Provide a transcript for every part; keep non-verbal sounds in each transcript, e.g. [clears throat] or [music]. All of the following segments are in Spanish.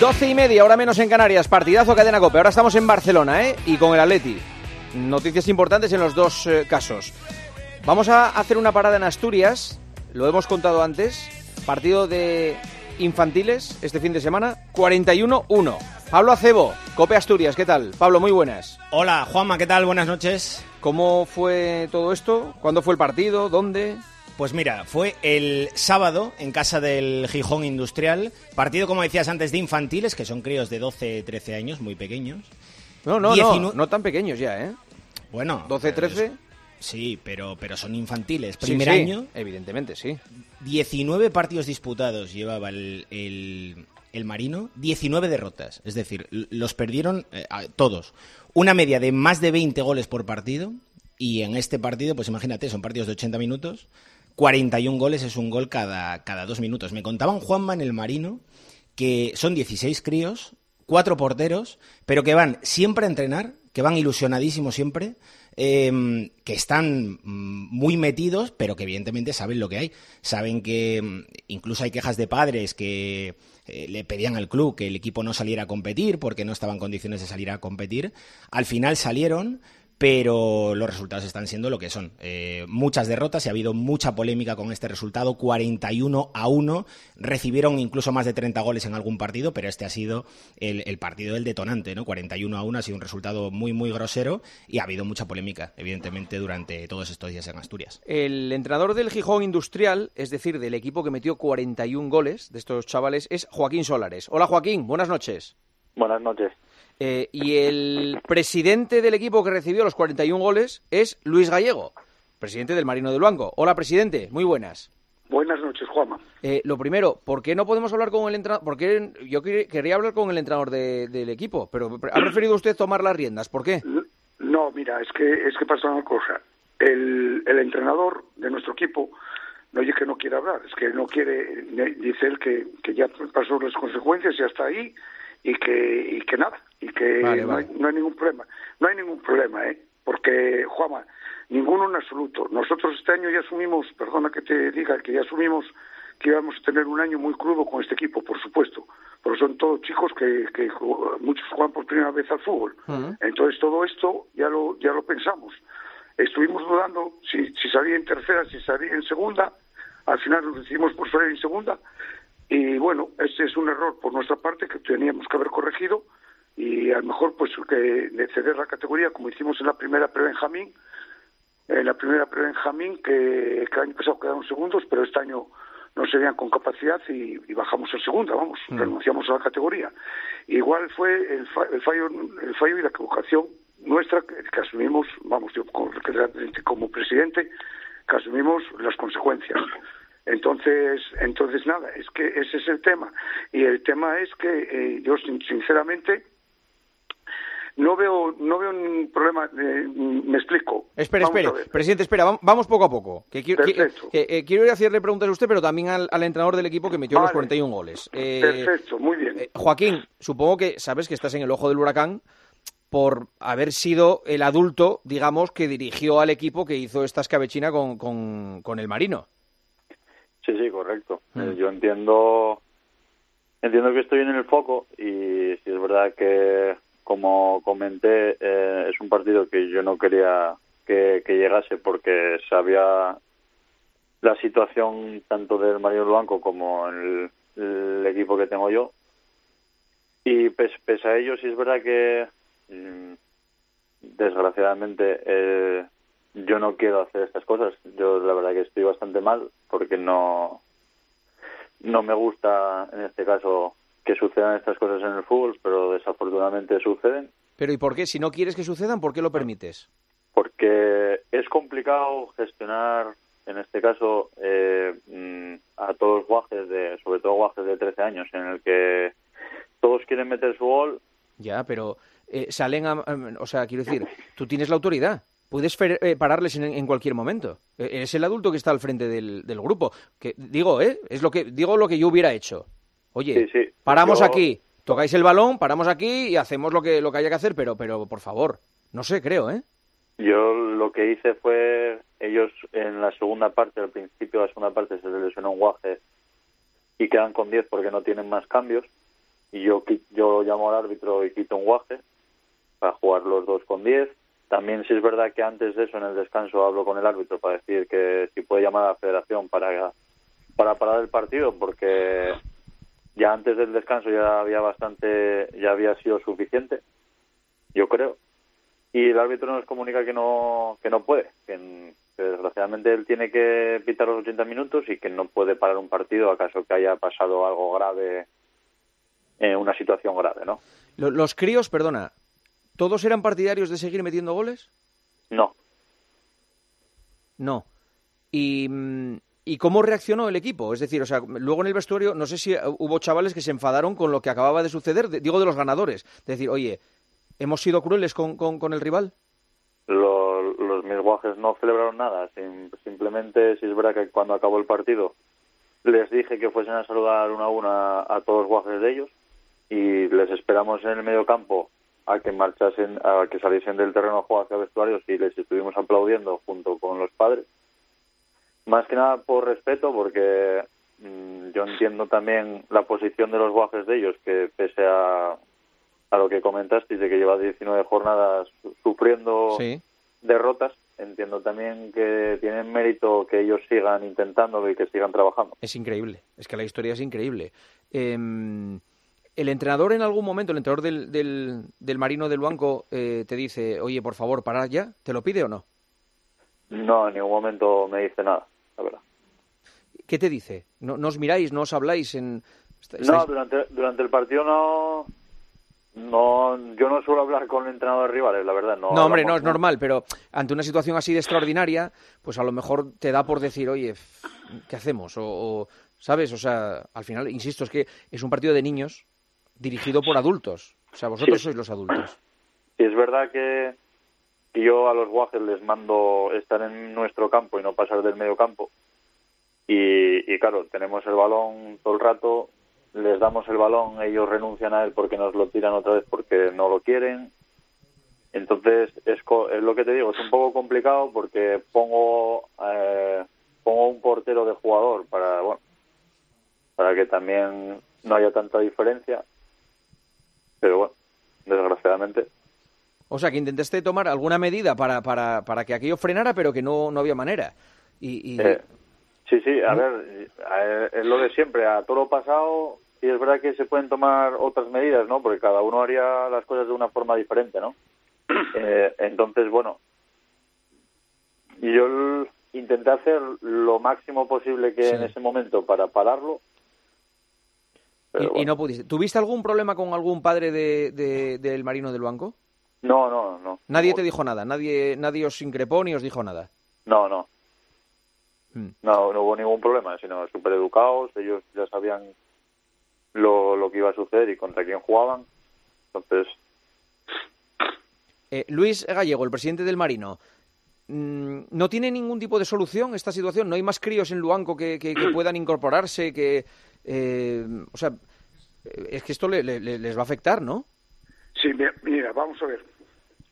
Doce y media, ahora menos en Canarias, partidazo cadena Cope. Ahora estamos en Barcelona, ¿eh? Y con el Atleti. Noticias importantes en los dos eh, casos. Vamos a hacer una parada en Asturias, lo hemos contado antes. Partido de infantiles este fin de semana, 41-1. Pablo Acebo, Cope Asturias, ¿qué tal? Pablo, muy buenas. Hola, Juanma, ¿qué tal? Buenas noches. ¿Cómo fue todo esto? ¿Cuándo fue el partido? ¿Dónde? Pues mira, fue el sábado en casa del Gijón Industrial, partido como decías antes de infantiles, que son críos de 12, 13 años, muy pequeños. No, no, no, no tan pequeños ya, ¿eh? Bueno, 12, 13. Sí, pero, pero son infantiles. Primer año. Evidentemente, sí. 19 partidos disputados llevaba el, el, Marino, 19 derrotas. Es decir, los perdieron eh, todos. Una media de más de 20 goles por partido. Y en este partido, pues imagínate, son partidos de 80 minutos. 41 goles es un gol cada, cada dos minutos. Me contaban Juanma en el Marino que son 16 críos, cuatro porteros, pero que van siempre a entrenar, que van ilusionadísimos siempre, em, que están mm, muy metidos, pero que evidentemente saben lo que hay. Saben que mm, incluso hay quejas de padres que eh, le pedían al club que el equipo no saliera a competir porque no estaba en condiciones de salir a competir. Al final salieron, pero los resultados están siendo lo que son. Eh, muchas derrotas y ha habido mucha polémica con este resultado, 41 a 1. Recibieron incluso más de 30 goles en algún partido, pero este ha sido el, partido del detonante, ¿no? 41 a 1 ha sido un resultado muy, muy grosero y ha habido mucha polémica, evidentemente, durante todos estos días en Asturias. El entrenador del Gijón Industrial, es decir, del equipo que metió 41 goles de estos chavales, es Joaquín Solares. Hola Joaquín, buenas noches. Buenas noches. Eh, y el presidente del equipo que recibió los 41 goles es Luis Gallego, presidente del Marino del Blanco. Hola, presidente, muy buenas. Buenas noches, Juanma. Eh, lo primero, ¿por qué no podemos hablar con el entrenador? Porque yo quería hablar con el entrenador del equipo, pero ha preferido usted tomar las riendas. ¿Por qué? No, mira, es que es que pasa una cosa. El, entrenador de nuestro equipo no es que no quiere hablar, es que no quiere, dice él que, que ya pasó las consecuencias y hasta ahí y que, y que nada, y que no, Hay, ningún problema. No hay ningún problema, ¿eh? Porque, Juama, ninguno en absoluto. Nosotros este año ya asumimos, perdona que te diga, que ya asumimos que íbamos a tener un año muy crudo con este equipo, por supuesto, porque son todos chicos que, que muchos juegan por primera vez al fútbol. Entonces todo esto ya lo, ya lo pensamos. Estuvimos dudando si, si salía en tercera, si salía en segunda, al final nos decidimos por salir en segunda, y bueno, ese es un error por nuestra parte que teníamos que haber corregido y a lo mejor pues que ceder la categoría como hicimos en la primera pre-Benjamín, en la primera pre-Benjamín que, el año pasado quedaron segundos, pero este año no serían con capacidad y, bajamos a segunda, vamos, mm. renunciamos a la categoría. Igual fue el, fallo, el fallo y la equivocación nuestra que, asumimos, vamos, yo como, como presidente, que asumimos las consecuencias. Entonces, entonces nada, es que ese es el tema. Y el tema es que eh, yo sinceramente no veo no veo ningún problema eh, me explico. Espera espera presidente espera vamos poco a poco que quiero, eh, quiero hacerle preguntas a usted pero también al, entrenador del equipo que metió los 41 goles. Perfecto muy bien. Joaquín supongo que sabes que estás en el ojo del huracán por haber sido el adulto digamos que dirigió al equipo que hizo esta escabechina con, con el Marino. Sí, sí, correcto. Mm. Eh, yo entiendo entiendo que estoy en el foco y si es verdad que, como comenté, eh, es un partido que yo no quería que, llegase porque sabía la situación tanto del Mario Blanco como el, equipo que tengo yo. Y pese, a ello, sí es verdad que, mm, desgraciadamente, eh, yo no quiero hacer estas cosas. Yo la verdad que estoy bastante mal porque no no me gusta en este caso que sucedan estas cosas en el fútbol, pero desafortunadamente suceden. Pero ¿y por qué? Si no quieres que sucedan, ¿por qué lo permites? Porque es complicado gestionar, en este caso, eh, mm, a todos los guajes, de, sobre todo guajes de 13 años, en el que todos quieren meter su gol Ya, pero eh, salen a, O sea, quiero decir, tú tienes la autoridad. Puedes eh, pararles en, cualquier momento. E, eres el adulto que está al frente del, grupo. Que digo, ¿eh? Es lo que digo lo que yo hubiera hecho. Oye, paramos aquí, tocáis el balón, paramos aquí y hacemos lo que lo que haya que hacer, pero pero por favor, no sé, creo, ¿eh? Yo lo que hice fue ellos en la segunda parte, al principio de la segunda parte se les lesionó un guaje y quedan con 10 porque no tienen más cambios. Y yo yo llamo al árbitro y quito un guaje para jugar los dos con 10 también si es verdad que antes de eso, en el descanso, hablo con el árbitro para decir que si puede llamar a la federación para, para parar el partido, porque ya antes del descanso ya había bastante, ya había sido suficiente, yo creo. Y el árbitro nos comunica que no, que no puede, que, desgraciadamente él tiene que pitar los 80 minutos y que no puede parar un partido acaso que haya pasado algo grave, en una situación grave, ¿no? Los críos, perdona, ¿Todos eran partidarios de seguir metiendo goles? No. No. Mm, ¿Y, cómo reaccionó el equipo? Es decir, o sea, luego en el vestuario, no sé si hubo chavales que se enfadaron con lo que acababa de suceder, digo de los ganadores. De decir, oye, ¿hemos sido crueles con, con, el rival? Los, los no celebraron nada. simplemente, si es verdad que cuando acabó el partido, les dije que fuesen a saludar una a una a todos los guajes de ellos y les esperamos en el medio campo a que marchasen, a que saliesen del terreno a jugar hacia vestuarios y les estuvimos aplaudiendo junto con los padres. Más que nada por respeto, porque mm, yo entiendo también la posición de los guajes de ellos, que pese a, a lo que comentaste, de que lleva 19 jornadas sufriendo derrotas, entiendo también que tienen mérito que ellos sigan intentándolo y que sigan trabajando. Es increíble, es que la historia es increíble. Eh el entrenador en algún momento, el entrenador del, del, Marino del Banco, eh, te dice, oye, por favor, para ya, ¿te lo pide o no? No, en ningún momento me dice nada, la verdad. ¿Qué te dice? ¿No, os miráis, no os habláis? En... No, durante, durante el partido no, no, yo no suelo hablar con entrenadores rivales, la verdad. No, no hombre, no es normal, pero ante una situación así de extraordinaria, pues a lo mejor te da por decir, oye, ¿qué hacemos? O, ¿sabes? O sea, al final, insisto, es que es un partido de niños, dirigido por adultos. O sea, vosotros sois los adultos. Sí, es verdad que yo a los guajes les mando estar en nuestro campo y no pasar del medio campo. Y, claro, tenemos el balón todo el rato, les damos el balón, ellos renuncian a él porque nos lo tiran otra vez porque no lo quieren. Entonces, es, es lo que te digo, es un poco complicado porque pongo, eh, pongo un portero de jugador para, bueno, para que también no haya tanta diferencia pero bueno, desgraciadamente. O sea, que intentaste tomar alguna medida para, para, para que aquello frenara, pero que no, no había manera. Y, eh, sí, sí, a ver, es lo de siempre, a todo lo pasado, y es verdad que se pueden tomar otras medidas, ¿no? Porque cada uno haría las cosas de una forma diferente, ¿no? [clears throat] Eh, entonces, bueno, yo intenté hacer lo máximo posible que en ese momento para pararlo, y, no pudiste. ¿Tuviste algún problema con algún padre de, del marino del banco? No, no, no. Nadie te dijo nada, nadie, nadie os increpó ni os dijo nada. No, no. Hmm. No, no hubo ningún problema, sino súper educados, ellos ya sabían lo, lo que iba a suceder y contra quién jugaban. Entonces. Eh, Luis Gallego, el presidente del Marino, mm, ¿no tiene ningún tipo de solución esta situación? ¿No hay más críos en Luanco que, que puedan incorporarse, que, eh, o sea, es que esto les va a afectar, ¿no? Sí, mira, vamos a ver.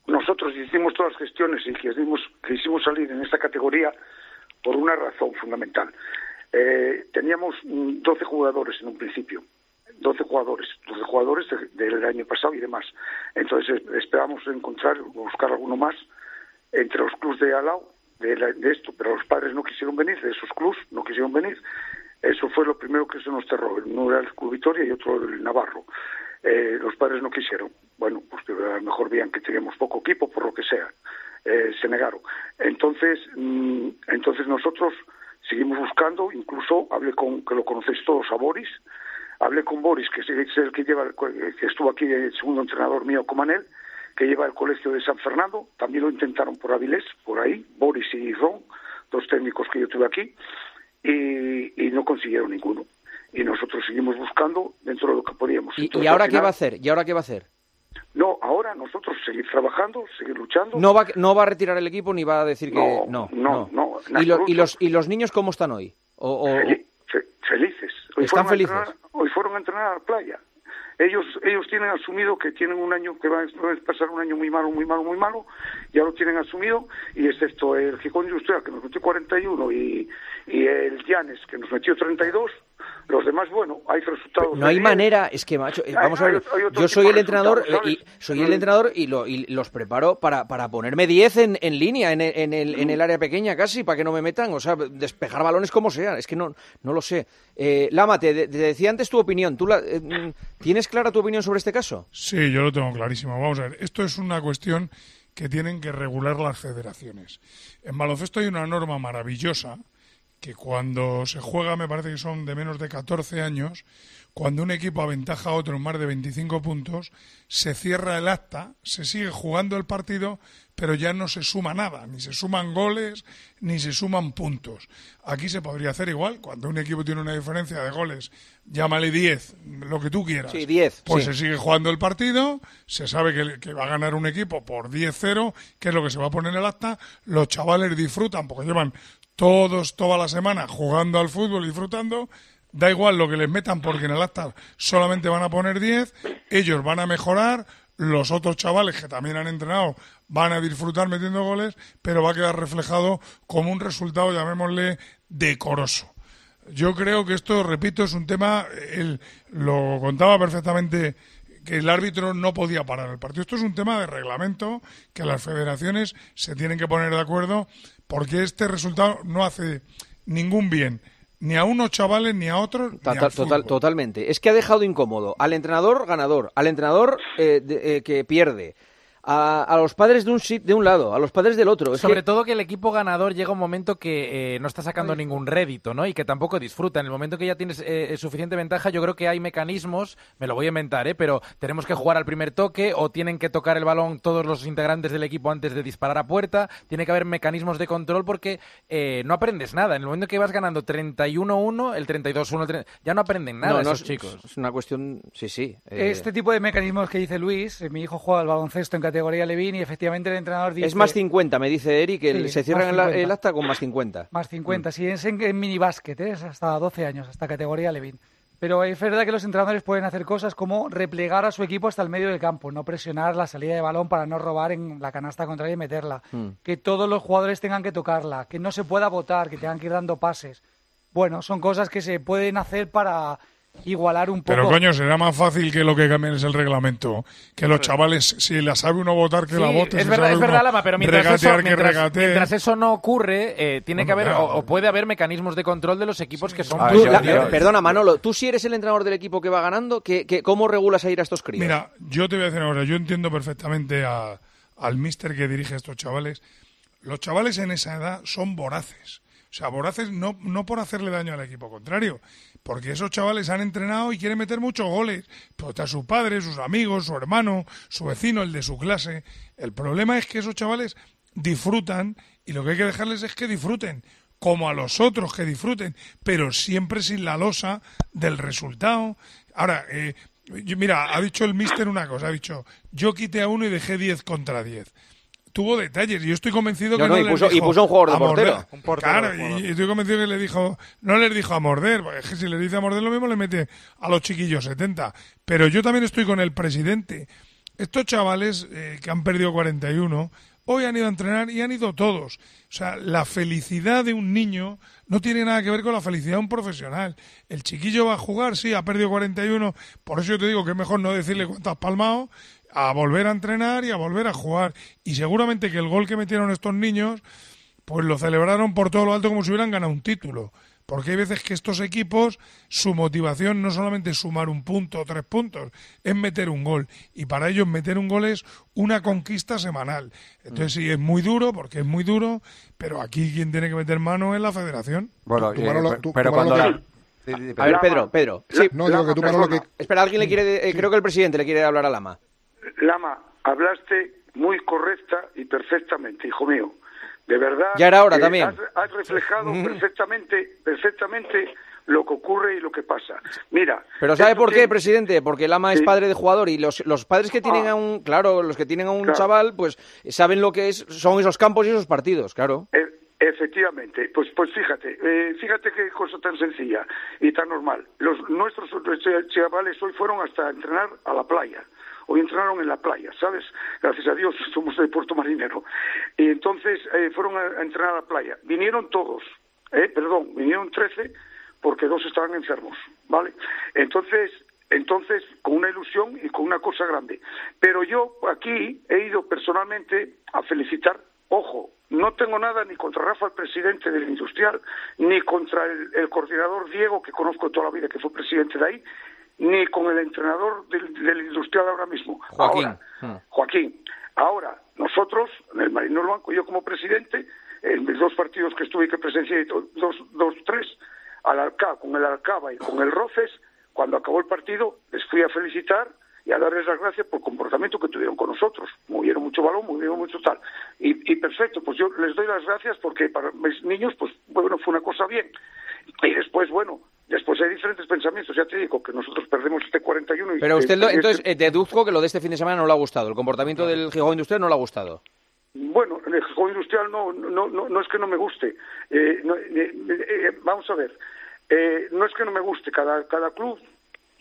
Nosotros hicimos todas las gestiones y quisimos, quisimos salir en esta categoría por una razón fundamental. Eh, teníamos 12 jugadores en un principio, 12 jugadores, 12 jugadores del año pasado y demás. Entonces esperábamos encontrar, buscar alguno más entre los clubes de Alao de, de, esto, pero los padres no quisieron venir, de esos clubes no quisieron venir. Eso fue lo primero que se nos cerró. Uno era el Club Vitoria y otro el Navarro. Eh, los padres no quisieron. Bueno, pues a lo mejor veían que teníamos poco equipo, por lo que sea. Eh, se negaron. Entonces, mm, entonces nosotros seguimos buscando, incluso hablé con, que lo conocéis todos, a Boris, hablé con Boris, que es el que lleva, que estuvo aquí, el segundo entrenador mío, Comanel, que lleva el colegio de San Fernando, también lo intentaron por Avilés, por ahí, Boris y Ron, dos técnicos que yo tuve aquí, y, no consiguieron ninguno. Y nosotros seguimos buscando dentro de lo que podíamos. ¿Y, ahora qué va a hacer? ¿Y ahora qué va a hacer? No, ahora nosotros seguir trabajando, seguir luchando. No va, no va a retirar el equipo ni va a decir que No, no. no, ¿Y, lo- y los, ¿Y los niños cómo están hoy? O, o- Fel- fe- felices. Hoy Están felices. entrenar- hoy fueron a entrenar a la playa. Ellos, ellos tienen asumido que tienen un año que va a pasar un año muy malo, muy malo, muy malo. Ya lo tienen asumido y excepto el Gijón Industrial que nos metió 41 y, y el Llanes que nos metió 32, los demás, bueno, hay resultados. no hay manera, es que macho, eh, Hay- vamos a ver, hay yo soy el entrenador eh, y soy el Mm. entrenador y, lo- y los preparo para, para ponerme 10 en, en línea, en, el- en el, en el área pequeña casi, para que no me metan, o sea, despejar balones como sea, es que no, no lo sé. Eh, Lama, te, te decía antes tu opinión, ¿tú la- eh, mm, tienes clara tu opinión sobre este caso? Sí, yo lo tengo clarísimo. Vamos a ver, esto es una cuestión que tienen que regular las federaciones. En baloncesto hay una norma maravillosa que cuando se juega, me parece que son de menos de 14 años, cuando un equipo aventaja a otro en más de 25 puntos, se cierra el acta, se sigue jugando el partido, pero ya no se suma nada, ni se suman goles, ni se suman puntos. Aquí se podría hacer igual, cuando un equipo tiene una diferencia de goles, llámale 10, lo que tú quieras. Sí, 10, Pues sí. se sigue jugando el partido, se sabe que, que va a ganar un equipo por 10-0, que es lo que se va a poner en el acta, los chavales disfrutan porque llevan todos, toda la semana jugando al fútbol, disfrutando, da igual lo que les metan porque en el acta solamente van a poner 10, ellos van a mejorar, los otros chavales que también han entrenado van a disfrutar metiendo goles, pero va a quedar reflejado como un resultado, llamémosle, decoroso. Yo creo que esto, repito, es un tema, él lo contaba perfectamente que el árbitro no podía parar el partido. Esto es un tema de reglamento que las federaciones se tienen que poner de acuerdo porque este resultado no hace ningún bien ni a unos chavales ni a otros. Total- total- totalmente. Es que ha dejado incómodo al entrenador ganador, al entrenador eh, de- eh, que pierde, a, a los padres de un, de un lado, a los padres del otro. Es Sobre que- todo que el equipo ganador llega un momento que eh, no está sacando ningún rédito, ¿no? Y que tampoco disfruta. En el momento que ya tienes eh, suficiente ventaja, yo creo que hay mecanismos, me lo voy a inventar, ¿eh? Pero tenemos que jugar al primer toque o tienen que tocar el balón todos los integrantes del equipo antes de disparar a puerta. Tiene que haber mecanismos de control porque eh, no aprendes nada. En el momento que vas ganando 31-1, el 32-1, el 30 ya no aprenden nada no, no, esos es- chicos. Es una cuestión, sí, sí. eh, Este tipo de mecanismos que dice Luis, eh, mi hijo juega al baloncesto en categoría Levin y efectivamente el entrenador dice... es más 50, me dice Eric, que Sí, se cierra más el, 50. el acta con más 50. Más 50, si es en, en minibásquet, ¿eh? es hasta 12 años, hasta categoría Levin. Pero es verdad que los entrenadores pueden hacer cosas como replegar a su equipo hasta el medio del campo, no presionar la salida de balón para no robar en la canasta contraria y meterla. Mm. Que todos los jugadores tengan que tocarla, que no se pueda votar, que tengan que ir dando pases. Bueno, son cosas que se pueden hacer para igualar un poco. Pero coño, será más fácil que lo que cambien es el reglamento. Que los chavales, si la sabe uno votar, que Sí, la vote. es si verdad, es verdad, Lama, pero mientras eso, regatear, que mientras, mientras eso no ocurre, eh, tiene que haber o, o puede haber mecanismos de control de los equipos que son Ah, Tú, yo- la- yo- perdona, Manolo, tú si eres el entrenador del equipo que va ganando, ¿qué, qué- cómo regulas a ir a estos críos? Mira, yo te voy a decir cosa. Yo entiendo perfectamente a- al mister que dirige a estos chavales. Los chavales en esa edad son voraces. O sea, voraces no, no por hacerle daño al equipo contrario, porque esos chavales han entrenado y quieren meter muchos goles. Pues está su padre, sus amigos, su hermano, su vecino, el de su clase. El problema es que esos chavales disfrutan y lo que hay que dejarles es que disfruten como a los otros que disfruten, pero siempre sin la losa del resultado. Ahora, eh, mira, ha dicho el mister una cosa, ha dicho, yo quité a uno y dejé 10 contra 10. Tuvo detalles y yo estoy convencido que no, no, y les puso- y dijo puso un jugador de a morder. portero. Un portero Claro, de y y estoy convencido que le dijo, no les dijo a morder, porque es que si le dice a morder lo mismo le mete a los chiquillos 70. Pero yo también estoy con el presidente. Estos chavales eh, que han perdido 41, hoy han ido a entrenar y han ido todos. O sea, la felicidad de un niño no tiene nada que ver con la felicidad de un profesional. El chiquillo va a jugar, sí, ha perdido 41, por eso yo te digo que es mejor no decirle cuánto has palmado, a volver a entrenar y a volver a jugar. Y seguramente que el gol que metieron estos niños, pues lo celebraron por todo lo alto como si hubieran ganado un título. Porque hay veces que estos equipos, su motivación no solamente es sumar un punto o tres puntos, es meter un gol. Y para ellos meter un gol es una conquista semanal. Entonces sí, es muy duro, porque es muy duro, pero aquí quien tiene que meter mano es la federación. Bueno, Tú, eh, Manolo, pe- tú, pero Manolo, cuando la- A ver. Pedro, Pedro. Sí, No, digo que tú, Manolo, que... espera, alguien le quiere, eh, creo que el presidente le quiere hablar a Lama. Lama, hablaste muy correcta y perfectamente, hijo mío. De verdad. Ya era hora que también. Has, has reflejado perfectamente, perfectamente lo que ocurre y lo que pasa. Mira. Pero ¿sabe por qué, presidente? Porque el ama es Sí. padre de jugador y los, los padres que tienen Ah. a un, claro, los que tienen a un Claro. chaval, pues saben lo que es, son esos campos y esos partidos, claro. E- efectivamente, pues pues fíjate, eh, fíjate qué cosa tan sencilla y tan normal. Los nuestros ch- chavales hoy fueron hasta entrenar a la playa. Hoy entrenaron en la playa, ¿sabes? Gracias a Dios somos de Puerto Marinero. Y entonces eh, fueron a, entrenar a la playa. Vinieron todos, eh, perdón, vinieron 13 porque dos estaban enfermos, ¿vale? Entonces, entonces con una ilusión y con una cosa grande. Pero yo aquí he ido personalmente a felicitar, ojo, no tengo nada ni contra Rafa, el presidente del Industrial, ni contra el coordinador Diego, que conozco toda la vida, que fue presidente de ahí, ni con el entrenador del, del Industrial ahora mismo. Joaquín. Ahora, Hmm. Joaquín, ahora nosotros, en el Marino del Banco, yo como presidente, en mis dos partidos que estuve y que presencié, do- dos, dos, tres, al Alcá, con el Alcaba y con el Roces, cuando acabó el partido, les fui a felicitar y a darles las gracias por el comportamiento que tuvieron con nosotros. Movieron mucho balón, movieron mucho tal. Y, y perfecto, pues yo les doy las gracias porque para mis niños, pues bueno, fue una cosa bien. Y después, bueno, después hay diferentes pensamientos. Ya te digo que nosotros perdemos este 41 y... Pero usted, lo- este- entonces, eh, deduzco que lo de este fin de semana no le ha gustado. El comportamiento del Gijón Industrial no le ha gustado. Bueno, en el juego industrial no, no, no, no es que no me guste. Eh, no, eh, eh, vamos a ver. Eh, no es que no me guste. Cada, cada club.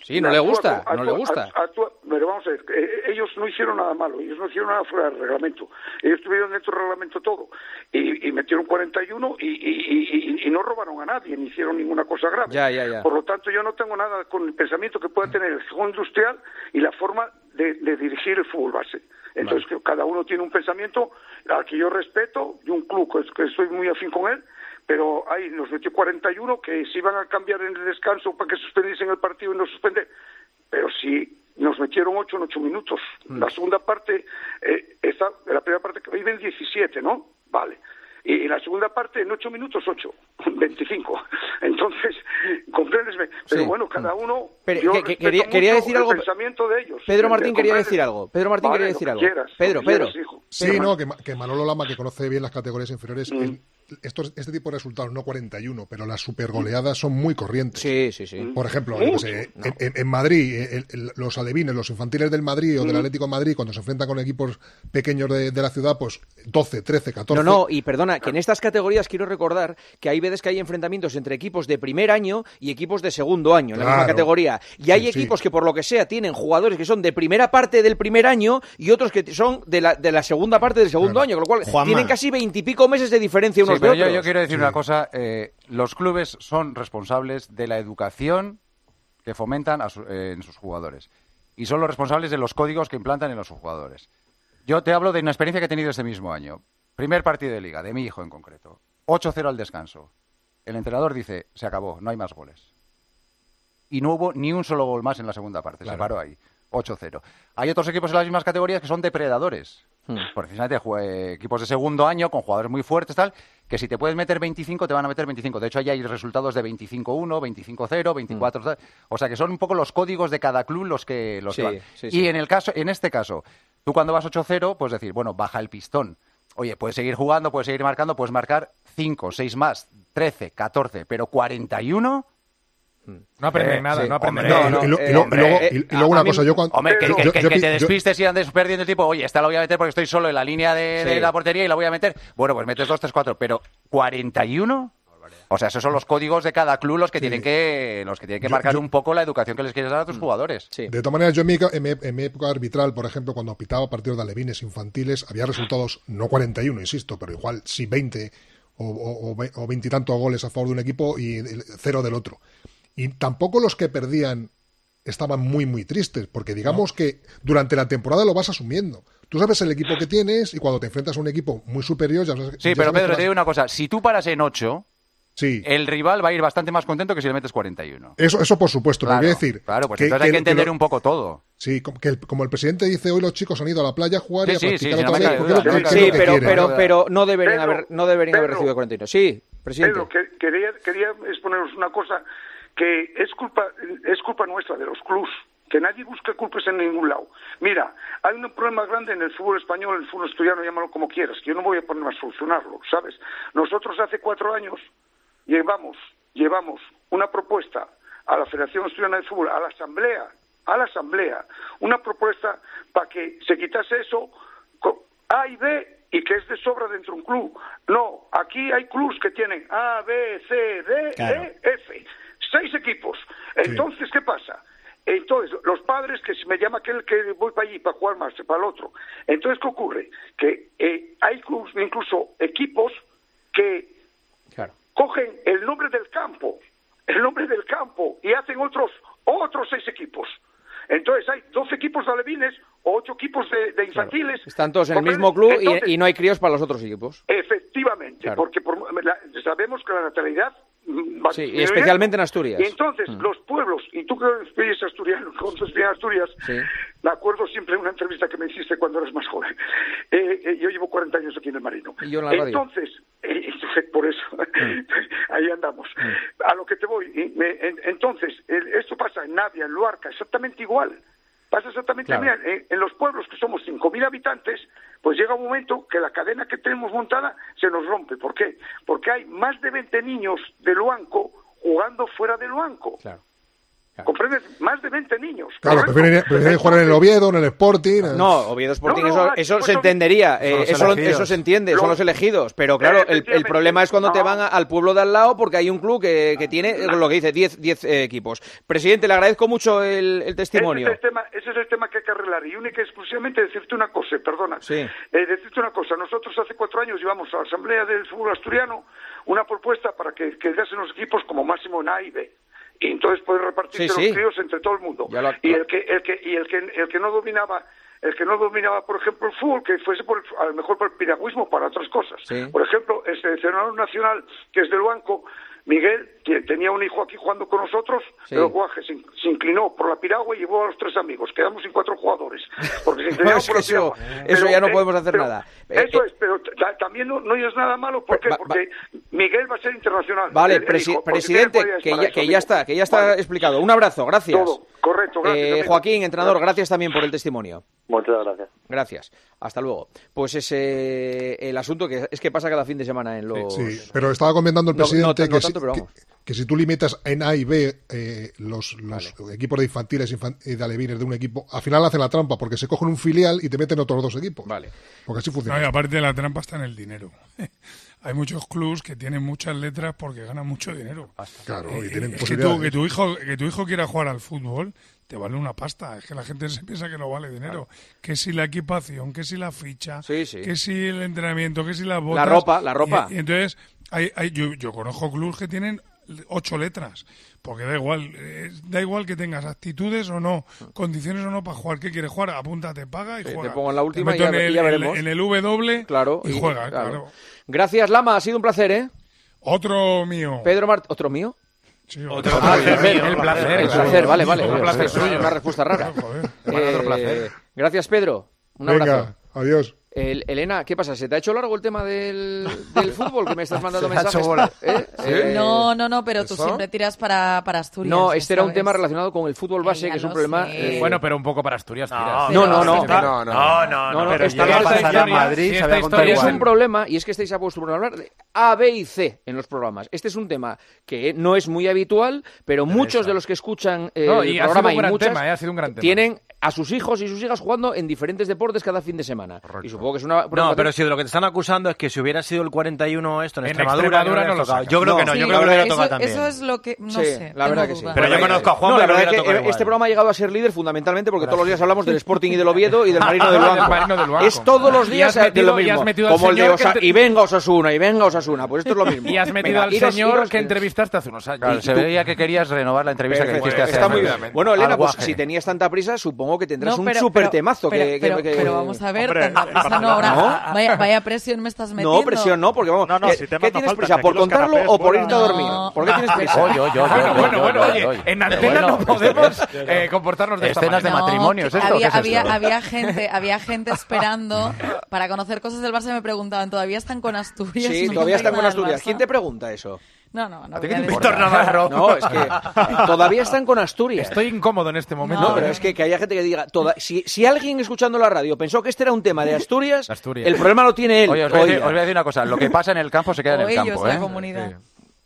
Sí, no le gusta, no le gusta. actúa- pero vamos a ver. eh, ellos no hicieron nada malo. Ellos no hicieron nada fuera del reglamento. Ellos estuvieron dentro del reglamento todo. Y, y metieron 41 y, y, y, y- y no robaron a nadie, ni hicieron ninguna cosa grave. Ya, ya, ya. Por lo tanto, yo no tengo nada con el pensamiento que pueda tener el juego industrial y la forma de, de dirigir el fútbol base. Entonces, que cada uno tiene un pensamiento al que yo respeto y un club que, que soy muy afín con él, pero ahí nos metió 41 que se iban a cambiar en el descanso para que suspendiesen el partido y no suspender. Pero sí nos metieron 8 en 8 minutos. La segunda parte, eh, está, la primera parte que viven 17, ¿no? Vale. Y en la segunda parte, en 8 minutos, 8, 25. [laughs] Entonces, [laughs] compréndesme. Pero Sí. bueno, cada uno. Pero, yo que- quería- mucho quería decir el algo- pensamiento de ellos. Pedro Martín quería decir algo. Pedro Martín Vale, quería decir algo. quieras, Pedro, Pedro. quieras, hijo. Sí, Pedro, no, que, que Manolo Lama, que conoce bien las categorías inferiores, Mm. Estos, este tipo de resultados, no 41, pero las supergoleadas son muy corrientes. Sí, sí, sí. Por ejemplo, sé, en, en- en Madrid, el- el- los alevines, los infantiles del Madrid o Mm. del Atlético de Madrid, cuando se enfrentan con equipos pequeños de, de la ciudad, pues 12, 13, 14. No, no, y perdona, que en estas categorías quiero recordar que hay veces que hay enfrentamientos entre equipos de primer año y equipos de segundo año en la misma categoría. Y hay Sí, sí. equipos que por lo que sea tienen jugadores que son de primera parte del primer año y otros que son de la, de la segunda parte del segundo Claro. año, con lo cual Juanma. tienen casi veintipico meses de diferencia Sí, pero yo, quiero decir una cosa. eh, los clubes son responsables de la educación que fomentan a su- eh, en sus jugadores. Y son los responsables de los códigos que implantan en los jugadores. Yo te hablo de una experiencia que he tenido este mismo año. Primer partido de liga, de mi hijo en concreto. 8-0 al descanso. El entrenador dice, se acabó, no hay más goles. Y no hubo ni un solo gol más en la segunda parte, se paró ahí. 8-0. Hay otros equipos en las mismas categorías que son depredadores. Hmm. Precisamente jue- eh, equipos de segundo año con jugadores muy fuertes, tal, que si te puedes meter 25, te van a meter 25. De hecho, ahí hay resultados de 25-1, 25-0, 24 tal. O sea, que son un poco los códigos de cada club los que los que van. sí, Y en el caso, en este caso, tú cuando vas 8-0, puedes decir, bueno, baja el pistón. Oye, puedes seguir jugando, puedes seguir marcando, puedes marcar 5, 6 más, 13, 14, pero 41 No aprenden Eh, nada, sí, no aprenden hombre, nada. y, lo- y lo- eh, y luego, hombre, y luego- eh, y- luego una mí- cosa, yo cuando... Hombre, que, yo- que- yo- que- yo que pi- te yo- despistes y andes perdiendo el tipo, oye, esta la voy a meter porque estoy solo en la línea de, la portería y la voy a meter. Bueno, pues metes 2, 3, 4, pero 41. O sea, esos son los códigos de cada club los que tienen que los que tienen que Yo- marcar yo- un poco la educación que les quieres dar a tus jugadores. Sí. De todas maneras, yo en mi, en mi- en mi época arbitral, por ejemplo, cuando pitaba partidos de alevines infantiles, había resultados, no 41, insisto, pero igual sí 20 o, o, o ve- o 20 y tantos goles a favor de un equipo y cero del otro. Y tampoco los que perdían estaban muy, muy tristes, porque digamos que durante la temporada lo vas asumiendo. Tú sabes el equipo que tienes y cuando te enfrentas a un equipo muy superior ya sabes Sí, ya pero sabes que Pedro, te digo una cosa, si tú paras en 8, Sí. el rival va a ir bastante más contento que si le metes 41. Eso, eso por supuesto, Claro, lo voy a decir. claro, pues entonces hay que entender lo- un poco todo. Sí, como, que el, como el presidente dice, hoy los chicos han ido a la playa a jugar y a Sí, sí, practicar sí, sí, no otra vez. duda, lo- no Sí, que pero, pero, pero no deberían Pedro, haber, no deberían haber recibido 41. Sí, presidente. Pedro, que, quería, quería exponeros una cosa que es culpa, es culpa nuestra, de los clubs, que nadie busque culpas en ningún lado. Mira, hay un problema grande en el fútbol español, en el fútbol asturiano, llámalo como quieras, que yo no voy a ponerme a solucionarlo, ¿sabes? Nosotros hace cuatro años llevamos llevamos una propuesta a la Federación Asturiana de Fútbol, a la Asamblea, a la Asamblea, una propuesta para que se quitase eso A y B y que es de sobra dentro de un club. No, aquí hay clubs que tienen A, B, C, D, Claro. E, F. Seis equipos. Entonces, ¿qué pasa? Entonces, los padres, que si me llama aquel que voy para allí, para jugar más, para el otro. Entonces, ¿qué ocurre? Que eh, hay incluso equipos, que Claro. cogen el nombre del campo, el nombre del campo, y hacen otros, otros seis equipos. Entonces hay 12 equipos de alevines o 8 equipos de, de infantiles. Están todos en el mismo club y- Entonces, y, no hay críos para los otros equipos. Efectivamente, Claro. porque por- la- sabemos que la natalidad Sí, y especialmente en Asturias. Y entonces Mm. los pueblos, y tú que eres asturiano, [laughs] conoces bien Asturias, Sí. me acuerdo siempre de una entrevista que me hiciste cuando eres más joven. Eh, eh, yo llevo 40 años aquí en el Marino. Y yo en la radio. Entonces, eh, por eso, [laughs] ahí andamos. A lo que te voy. me- en- entonces, el- esto pasa en Navia, en Luarca, exactamente igual. Pasa exactamente Claro. igual. En, en los pueblos que somos 5.000 habitantes, pues llega un momento que la cadena que tenemos montada se nos rompe. ¿Por qué? Porque hay más de 20 niños de Luanco jugando fuera de Luanco. Claro. ¿Comprendes? Más de 20 niños. Claro, prefieren, prefieren jugar en el Oviedo, en el Sporting. en- No, Oviedo Sporting, No, no, eso, ah, eso pues se son- entendería, eh, eso, eso se entiende, son Los- elegidos. Pero claro, el, el problema es cuando te van a- al pueblo de al lado porque hay un club que, que tiene eh, lo que dice 10 10 eh, equipos. Presidente, le agradezco mucho el, el testimonio. Ese es el, tema, ese es el tema que hay que arreglar. Y única y exclusivamente decirte una cosa, perdona. Sí. Eh, decirte una cosa. Nosotros hace cuatro años llevamos a la Asamblea del Fútbol Asturiano una propuesta para que quedasen los equipos como máximo en A y B. Y entonces puedes repartirse Sí, sí. los críos entre todo el mundo. Lo- Y el que, el que, y el que, el que no dominaba el que no dominaba, por ejemplo, el fútbol, que fuese por, el- a lo mejor por el piragüismo, para otras cosas. Sí. Por ejemplo, el seleccionador nacional, que es del banco, Miguel, tenía un hijo aquí jugando con nosotros, Sí. pero guaje, se, in- se inclinó por la piragua y llevó a los tres amigos. Quedamos sin cuatro jugadores. Porque se [laughs] No, inclinaron por la eso- piragua. eso Pero, ya no eh, podemos hacer pero nada. Eh, Eso eh, es, pero ta- también no, no es nada malo. ¿Por qué? Va- Porque Miguel va a ser internacional. Vale, el- el presi- hijo, porque presidente, que ya, eso, que ya está, que ya está Vale. explicado. Un abrazo, gracias. Todo, correcto, gracias, Eh. Joaquín, entrenador, gracias también por el testimonio. Muchas gracias. Gracias. Hasta luego. Pues ese el asunto que es que pasa cada fin de semana en los Sí, pero estaba comentando el No, no presidente t- no que, tanto, que, vamos. Que si tú limitas en A y B eh, los, los equipos de infantiles infan- y de alevines de un equipo, al final hacen la trampa porque se cogen un filial y te meten otros dos equipos. Vale. Porque así No, funciona. y aparte la trampa está en el dinero. [laughs] Hay muchos clubs que tienen muchas letras porque ganan mucho dinero. Claro, y Eh, tienen es que, posibilidades. tú- que tu hijo que tu hijo quiera jugar al fútbol te vale una pasta. Es que la gente se piensa que no vale dinero. Que si la equipación, que si la ficha, Sí, sí. que si el entrenamiento, que si las botas. ropa, la ropa. Y, y entonces hay, hay- yo, yo conozco clubs que tienen ocho letras. Porque da igual, eh, da igual que tengas actitudes o no, condiciones o no para jugar. ¿Qué quieres jugar? Apúntate, paga y Sí, juega. te pongo en la última y ya- en el, ya en el- veremos. En el W Claro, y, juega, claro. Gracias, Lama, ha sido un placer, ¿eh? Otro mío. Pedro Mart, ¿otro mío? Sí, Otro otro. placer, placer, el placer. El placer, vale, vale. Un placer suyo. Una respuesta rara. Joder. Otro Eh, placer. Gracias, Pedro. Un abrazo. Venga, adiós. El- Elena, ¿qué pasa? ¿Se te ha hecho largo el tema del, del [laughs] fútbol que me estás mandando Se me ha mensajes? hecho bola. ¿Eh? Eh, No, no, no, pero tú ¿eso? siempre tiras para, para Asturias. No, este era un tema relacionado con el fútbol base, que es un problema. eh, Bueno, pero un poco para Asturias. tiras. No, no, no. No, no, no. No, no, No, no, pero está pasar historia- en Madrid, se es un problema y es que estáis acostumbrados a hablar de A, B y C en los programas. Este es un tema que no es muy habitual, pero muchos de los que escuchan el programa un y muchas tema, eh, ha sido un gran tema. tienen a sus hijos y sus hijas jugando en diferentes deportes cada fin de semana. Y supongo que es una No, pero si de lo que te están acusando es que si hubiera sido el 41 esto en, En Extremadura, Extremadura no, no lo tocado. Yo creo No, que no, sí, yo creo que lo hubiera eso, tocado también. eso es lo que. No Sí, sé. la verdad que sí. Pero yo conozco a Juan, No, la verdad que igual. este programa ha llegado a ser líder fundamentalmente porque todos los días hablamos del Sporting y del Oviedo y del Marino del Del Banco. Marino del Banco. Es todos los Y días de lo mismo. has metido al Como el de y venga Osasuna, y venga Osasuna. Pues esto es lo [laughs] mismo. Y has metido Venga, al iros, señor iros, que entrevistaste hace unos años. Claro, se veía que querías renovar la entrevista que hiciste hace Está muy años. bien. Bueno, Elena, pues si tenías tanta prisa, supongo que tendrás No, un súper pero- temazo pero, que, que- pero- que- pero vamos a ver, Hombre, tanta prisa no, ahora, [laughs] ¿no? Vaya, vaya presión me estás metiendo. No, presión no, porque vamos. No, no, ¿qué, si qué tienes prisa? ¿Por contarlo o por irte a dormir? ¿por qué tienes prisa? Oye, Bueno, bueno, bueno, oye, en antena no Bueno, podemos [laughs] eh, comportarnos de Escenas de manera. Matrimonios, había, ¿Qué es había, había gente, había gente esperando para conocer cosas del Barça y me preguntaban, ¿todavía están con Asturias? Sí, No todavía están con Asturias. ¿Quién te pregunta eso? No, no, no. ¿A ti qué te importa? Víctor Navarro. [laughs] No, es que [laughs] todavía están con Asturias. Estoy incómodo en este momento. No, pero es que, que haya gente que diga, toda, si, si alguien escuchando la radio pensó que este era un tema de Asturias, [laughs] Asturias. el problema lo tiene él. Oye, os voy, a decir, Oiga. os voy a decir una cosa. Lo que pasa en el campo se queda en O el ellos, campo, la ¿eh? comunidad.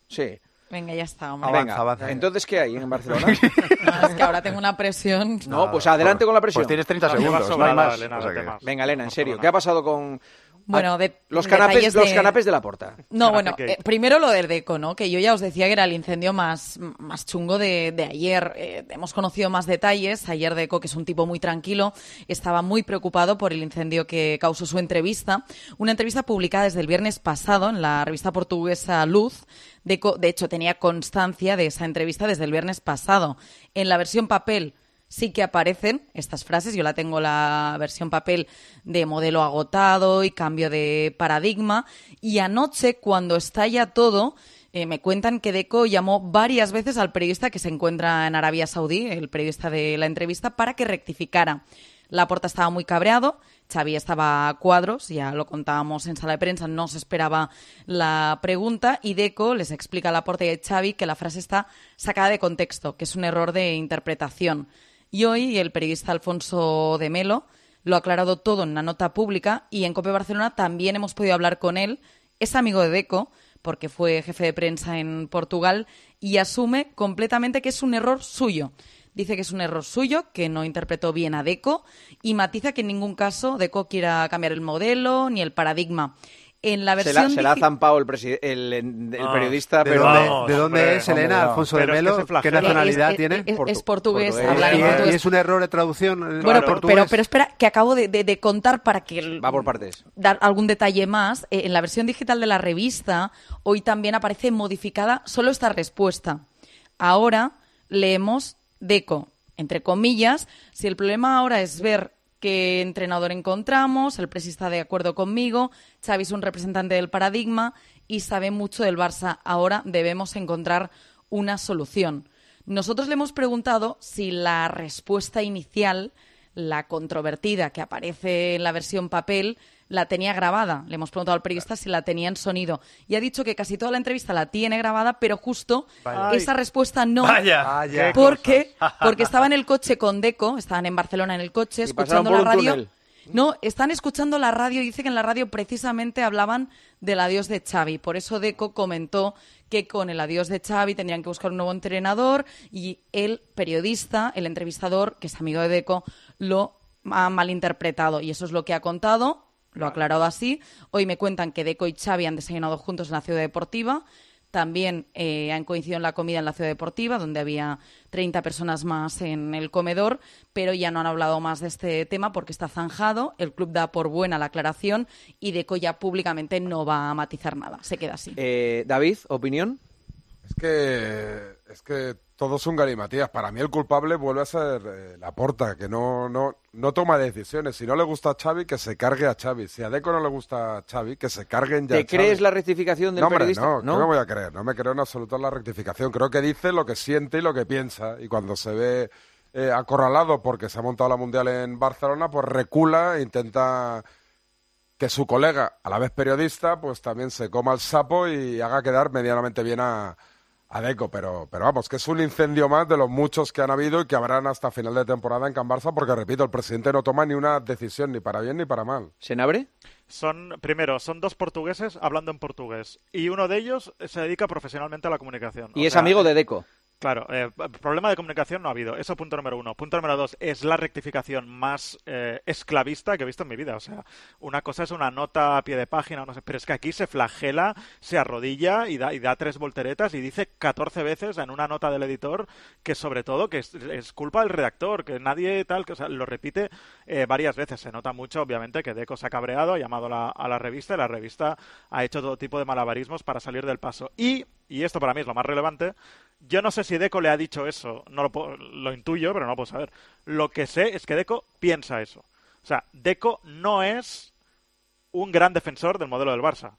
Sí. Venga, ya está, hombre. Venga, entonces, ¿qué hay en Barcelona? No, es que ahora tengo una presión. No, pues adelante con la presión. Pues tienes 30 segundos, no hay más. Elena, O sea vete que- más. Venga, Elena, en serio, ¿qué ha pasado con Bueno, ah, de- los canapés, los de- canapés de la porta? No, bueno, eh, primero lo del Deco, ¿no? Que yo ya os decía que era el incendio más, más chungo de, de ayer. Eh, hemos conocido más detalles. Ayer Deco, que es un tipo muy tranquilo, estaba muy preocupado por el incendio que causó su entrevista. Una entrevista publicada desde el viernes pasado en la revista portuguesa Luz. Deco, de hecho, tenía constancia de esa entrevista desde el viernes pasado. En la versión papel sí que aparecen estas frases. Yo la tengo la versión papel de modelo agotado y cambio de paradigma. Y anoche, cuando estalla todo, eh, me cuentan que Deco llamó varias veces al periodista que se encuentra en Arabia Saudí, el periodista de la entrevista, para que rectificara. Laporta estaba muy cabreado, Xavi estaba a cuadros, ya lo contábamos en sala de prensa, no se esperaba la pregunta y Deco les explica a Laporta y a Xavi que la frase está sacada de contexto, que es un error de interpretación. Y hoy el periodista Alfonso de Melo lo ha aclarado todo en una nota pública y en Cope Barcelona también hemos podido hablar con él. Es amigo de Deco porque fue jefe de prensa en Portugal y asume completamente que es un error suyo. Dice que es un error suyo, que no interpretó bien a Deco y matiza que en ningún caso Deco quiera cambiar el modelo ni el paradigma. En la Se versión la, se la ha zampado el, el, el Ah, periodista, ¿de pero... dónde- Vamos, de dónde hombre, es Elena, hombre, Alfonso de es que Melo? se ¿Qué nacionalidad Es- tiene? es- es portugués, ¿Y- habla en portugués. ¿Y es un error de traducción? Bueno, portugués? pero, pero espera, que acabo de, de- de contar para que el- Va por partes. dar algún detalle más. Eh, en la versión digital de la revista, hoy también aparece modificada solo esta respuesta. Ahora leemos Deco, entre comillas, si el problema ahora es ver qué entrenador encontramos, el presi está de acuerdo conmigo, Xavi es un representante del paradigma y sabe mucho del Barça. Ahora debemos encontrar una solución. Nosotros le hemos preguntado si la respuesta inicial, la controvertida que aparece en la versión papel, la tenía grabada. Le hemos preguntado al periodista si la tenía en sonido. Y ha dicho que casi toda la entrevista la tiene grabada, pero justo Vaya. esa respuesta no. Vaya. Porque, [laughs] porque estaba en el coche con Deco, estaban en Barcelona en el coche, Y escuchando la radio. túnel. No, están escuchando la radio y dice que en la radio precisamente hablaban del adiós de Xavi. Por eso Deco comentó que con el adiós de Xavi tendrían que buscar un nuevo entrenador y el periodista, el entrevistador, que es amigo de Deco, lo ha malinterpretado. Y eso es lo que ha contado, lo ha aclarado así. Hoy me cuentan que Deco y Xavi han desayunado juntos en la ciudad deportiva. También eh, han coincidido en la comida en la ciudad deportiva, donde había 30 personas más en el comedor, pero ya no han hablado más de este tema porque está zanjado. El club da por buena la aclaración y Deco ya públicamente no va a matizar nada. Se queda así. Eh, David, ¿opinión? Es que, es que todo es un galimatías. Para mí el culpable vuelve a ser eh, Laporta, que no, no, no toma decisiones. Si no le gusta a Xavi, que se cargue a Xavi. Si a Deco no le gusta a Xavi, que se carguen ya ¿Te a Xavi. crees la rectificación del no, hombre, periodista? No, no me voy a creer. No me creo en absoluto en la rectificación. Creo que dice lo que siente y lo que piensa. Y cuando se ve eh, acorralado porque se ha montado la Mundial en Barcelona, pues recula e intenta que su colega, a la vez periodista, pues también se coma el sapo y haga quedar medianamente bien a, a Deco. Pero, pero vamos, que es un incendio más de los muchos que han habido y que habrán hasta final de temporada en Can Barça, porque repito, el presidente no toma ni una decisión, ni para bien ni para mal. ¿Senabre? Son, primero, son dos portugueses hablando en portugués. Y uno de ellos se dedica profesionalmente a la comunicación. Y O es sea, amigo de Deco. Claro, eh, problema de comunicación no ha habido. Eso punto número uno. Punto número dos, es la rectificación más eh, esclavista que he visto en mi vida. O sea, una cosa es una nota a pie de página, no sé, pero es que aquí se flagela, se arrodilla y da, y da tres volteretas y dice 14 veces en una nota del editor que sobre todo que es, culpa del redactor, que nadie tal, que o sea, lo repite eh, varias veces. Se nota mucho, obviamente, que Deco se ha cabreado, ha llamado a la, a la revista y la revista ha hecho todo tipo de malabarismos para salir del paso. Y, y esto para mí es lo más relevante, yo no sé si Deco le ha dicho eso, no lo, puedo- lo intuyo, pero no lo puedo saber. Lo que sé es que Deco piensa eso. O sea, Deco no es un gran defensor del modelo del Barça.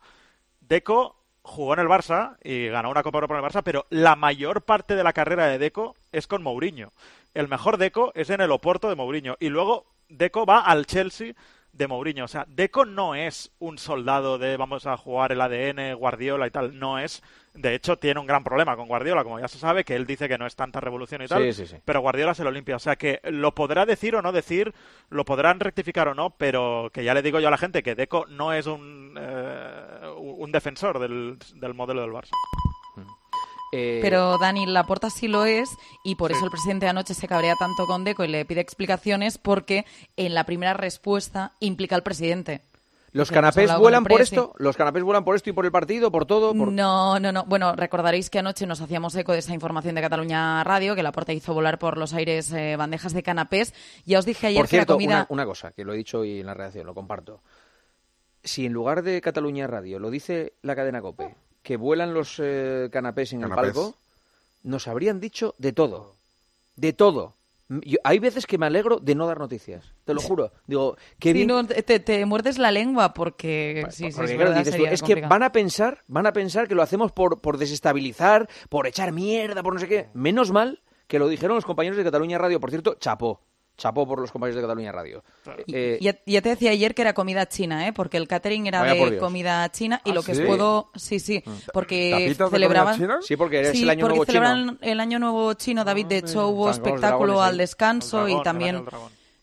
Deco jugó en el Barça y ganó una Copa Europa en el Barça, pero la mayor parte de la carrera de Deco es con Mourinho. El mejor Deco es en el Oporto de Mourinho y luego Deco va al Chelsea de Mourinho. O sea, Deco no es un soldado de vamos a jugar el ADN, Guardiola y tal. No es. De hecho, tiene un gran problema con Guardiola, como ya se sabe, que él dice que no es tanta revolución y tal. Sí, sí, sí. Pero Guardiola se lo limpia. O sea, que lo podrá decir o no decir, lo podrán rectificar o no, pero que ya le digo yo a la gente que Deco no es un, eh, un defensor del, del modelo del Barça. Eh, Pero Dani Laporta sí lo es y por eso el presidente anoche se cabrea tanto con Deco y le pide explicaciones porque en la primera respuesta implica al presidente. ¿Los canapés vuelan el por esto? ¿Los canapés vuelan por esto y por el partido, por todo? Por... No, no, no. Bueno, recordaréis que anoche nos hacíamos eco de esa información de Cataluña Radio, que Laporta hizo volar por los aires eh, bandejas de canapés. Ya os dije ayer Por cierto, que la comida... una, una cosa, que lo he dicho hoy en la redacción, lo comparto. Si en lugar de Cataluña Radio lo dice la cadena COPE, que vuelan los eh, canapés en Canapés. el palco, nos habrían dicho de todo. De todo. Yo- hay veces que me alegro de no dar noticias, te lo juro. Digo, qué Sí, bien... no, te, te muerdes la lengua porque... Sí, sí, Porque, es verdad, dices que van a pensar, van a pensar que lo hacemos por, por desestabilizar, por echar mierda, por no sé qué. Menos mal que lo dijeron los compañeros de Cataluña Radio. Por cierto, chapó. Chapó por los compañeros de Cataluña Radio. Eh, Ya, ya te decía ayer que era comida china, ¿eh? Porque el catering era de comida china y ¿Ah, lo que sí? os puedo... Sí, sí, porque ¿Tapitas de celebraban... china? Sí, porque es Sí, el año porque nuevo chino. el año nuevo chino, David. De hecho, hubo con los espectáculo dragones al descanso dragón, y también...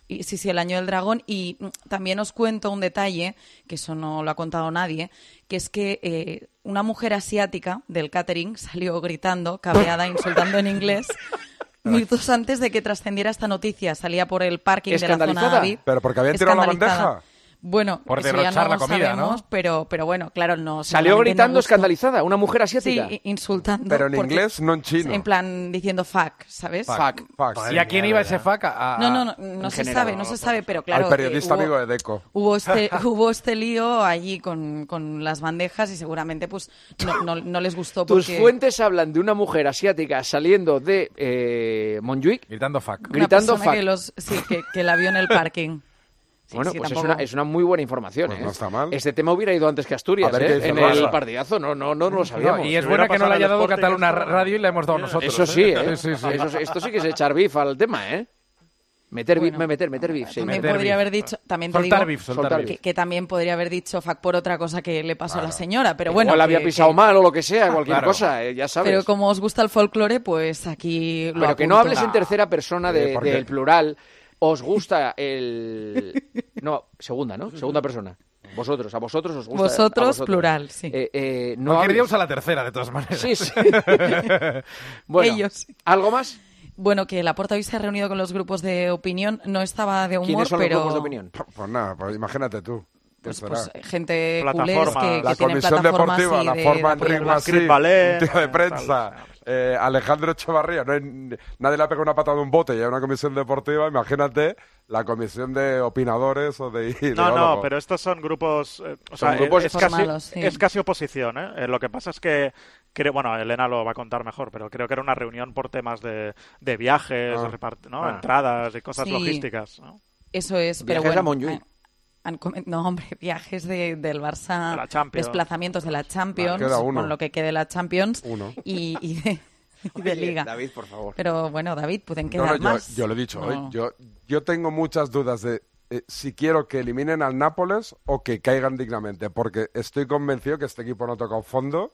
Y, sí, sí, el año del dragón. Y mm, también os cuento un detalle, que eso no lo ha contado nadie, que es que eh, una mujer asiática del catering salió gritando, cabreada, insultando en inglés, [laughs] minutos antes de que trascendiera esta noticia. Salía por el parking de la zona. David. Pero porque habían tirado la bandeja. Bueno, Por eso ya derrochar no la comida, ¿no? sabemos, pero, pero bueno, claro, no. Salió gritando no escandalizada, una mujer asiática. Sí, insultando. Pero en porque- inglés, no en chino. En plan, diciendo fuck, ¿sabes? Fuck, fuck. ¿Y a quién iba ese fuck? A- a- No, no, no, no se sabe, no se sabe, pero claro. Al periodista eh, hubo- amigo de Deco. Hubo este, [laughs] hubo este lío allí con, con las bandejas y seguramente pues no, no- no les gustó Tus porque... fuentes hablan de una mujer asiática saliendo de eh, Montjuic Gritando fuck. gritando fuck. que, los, sí, que, que la vio en el parking. [laughs] Sí, bueno, sí, pues es una, es una muy buena información. Pues ¿eh? no está mal. Este tema hubiera ido antes que Asturias, ¿eh? dice En el partidazo, no, no, no lo No, sabíamos. y es buena que no le haya dado Cataluña Radio y le hemos dado nosotros. Eso sí, ¿eh? Sí, sí, sí. Eso- esto sí que es echar bif al tema, ¿eh? Meter, bif- Bueno. meter, meter bif, sí. También Meter podría haber dicho, también te Soltar digo bif, soltar que, que también podría haber dicho fuck por otra cosa que le pasó a la señora, pero bueno. Igual había que- pisado que- mal o lo que sea, cualquier Claro. cosa, eh, ya sabes. Pero como os gusta el folclore, pues aquí lo Pero que no hables en tercera persona de- Eh, del plural. ¿Os gusta el...? No, segunda, ¿no? Segunda persona. Vosotros, a vosotros os gusta. a Vosotros, vosotros. plural, sí. Eh, eh, no hables- usa la tercera, de todas maneras. Sí, sí. [laughs] bueno, Ellos. ¿algo más? Bueno, que Laporta hoy se ha reunido con los grupos de opinión, no estaba de humor, ¿Quiénes son pero los grupos de opinión? Pues nada, pues imagínate tú. ¿Qué pues, pues, gente Plataforma. culés que, que la tienen comisión deportiva, la forma de en ritmo así, Ballet, un tío de prensa, eh, Alejandro Echevarría, no hay- nadie le ha pegado una patada de un bote y hay una comisión deportiva, imagínate la comisión de opinadores o de No, no, pero estos son grupos. eh, o Son sea, grupos es, casi, sí. es casi oposición, ¿eh? Eh, Lo que pasa es que. Creo, bueno, Elena lo va a contar mejor, pero creo que era una reunión por temas de, de viajes, Ah. de repart- ¿no? Ah. entradas y cosas Sí. logísticas. ¿no? Eso es, pero Viajes a bueno. Montjuic. Han- no, hombre, [laughs] viajes de- del Barça, De desplazamientos de la Champions, Ah, con lo que quede de la Champions Uno. y, y de, y de Oye, Liga. David, por favor. Pero bueno, David, pueden quedar no, más. yo lo he dicho No. hoy. Yo, yo tengo muchas dudas de eh, si quiero que eliminen al Nápoles o que caigan dignamente, porque estoy convencido que este equipo no toca un fondo.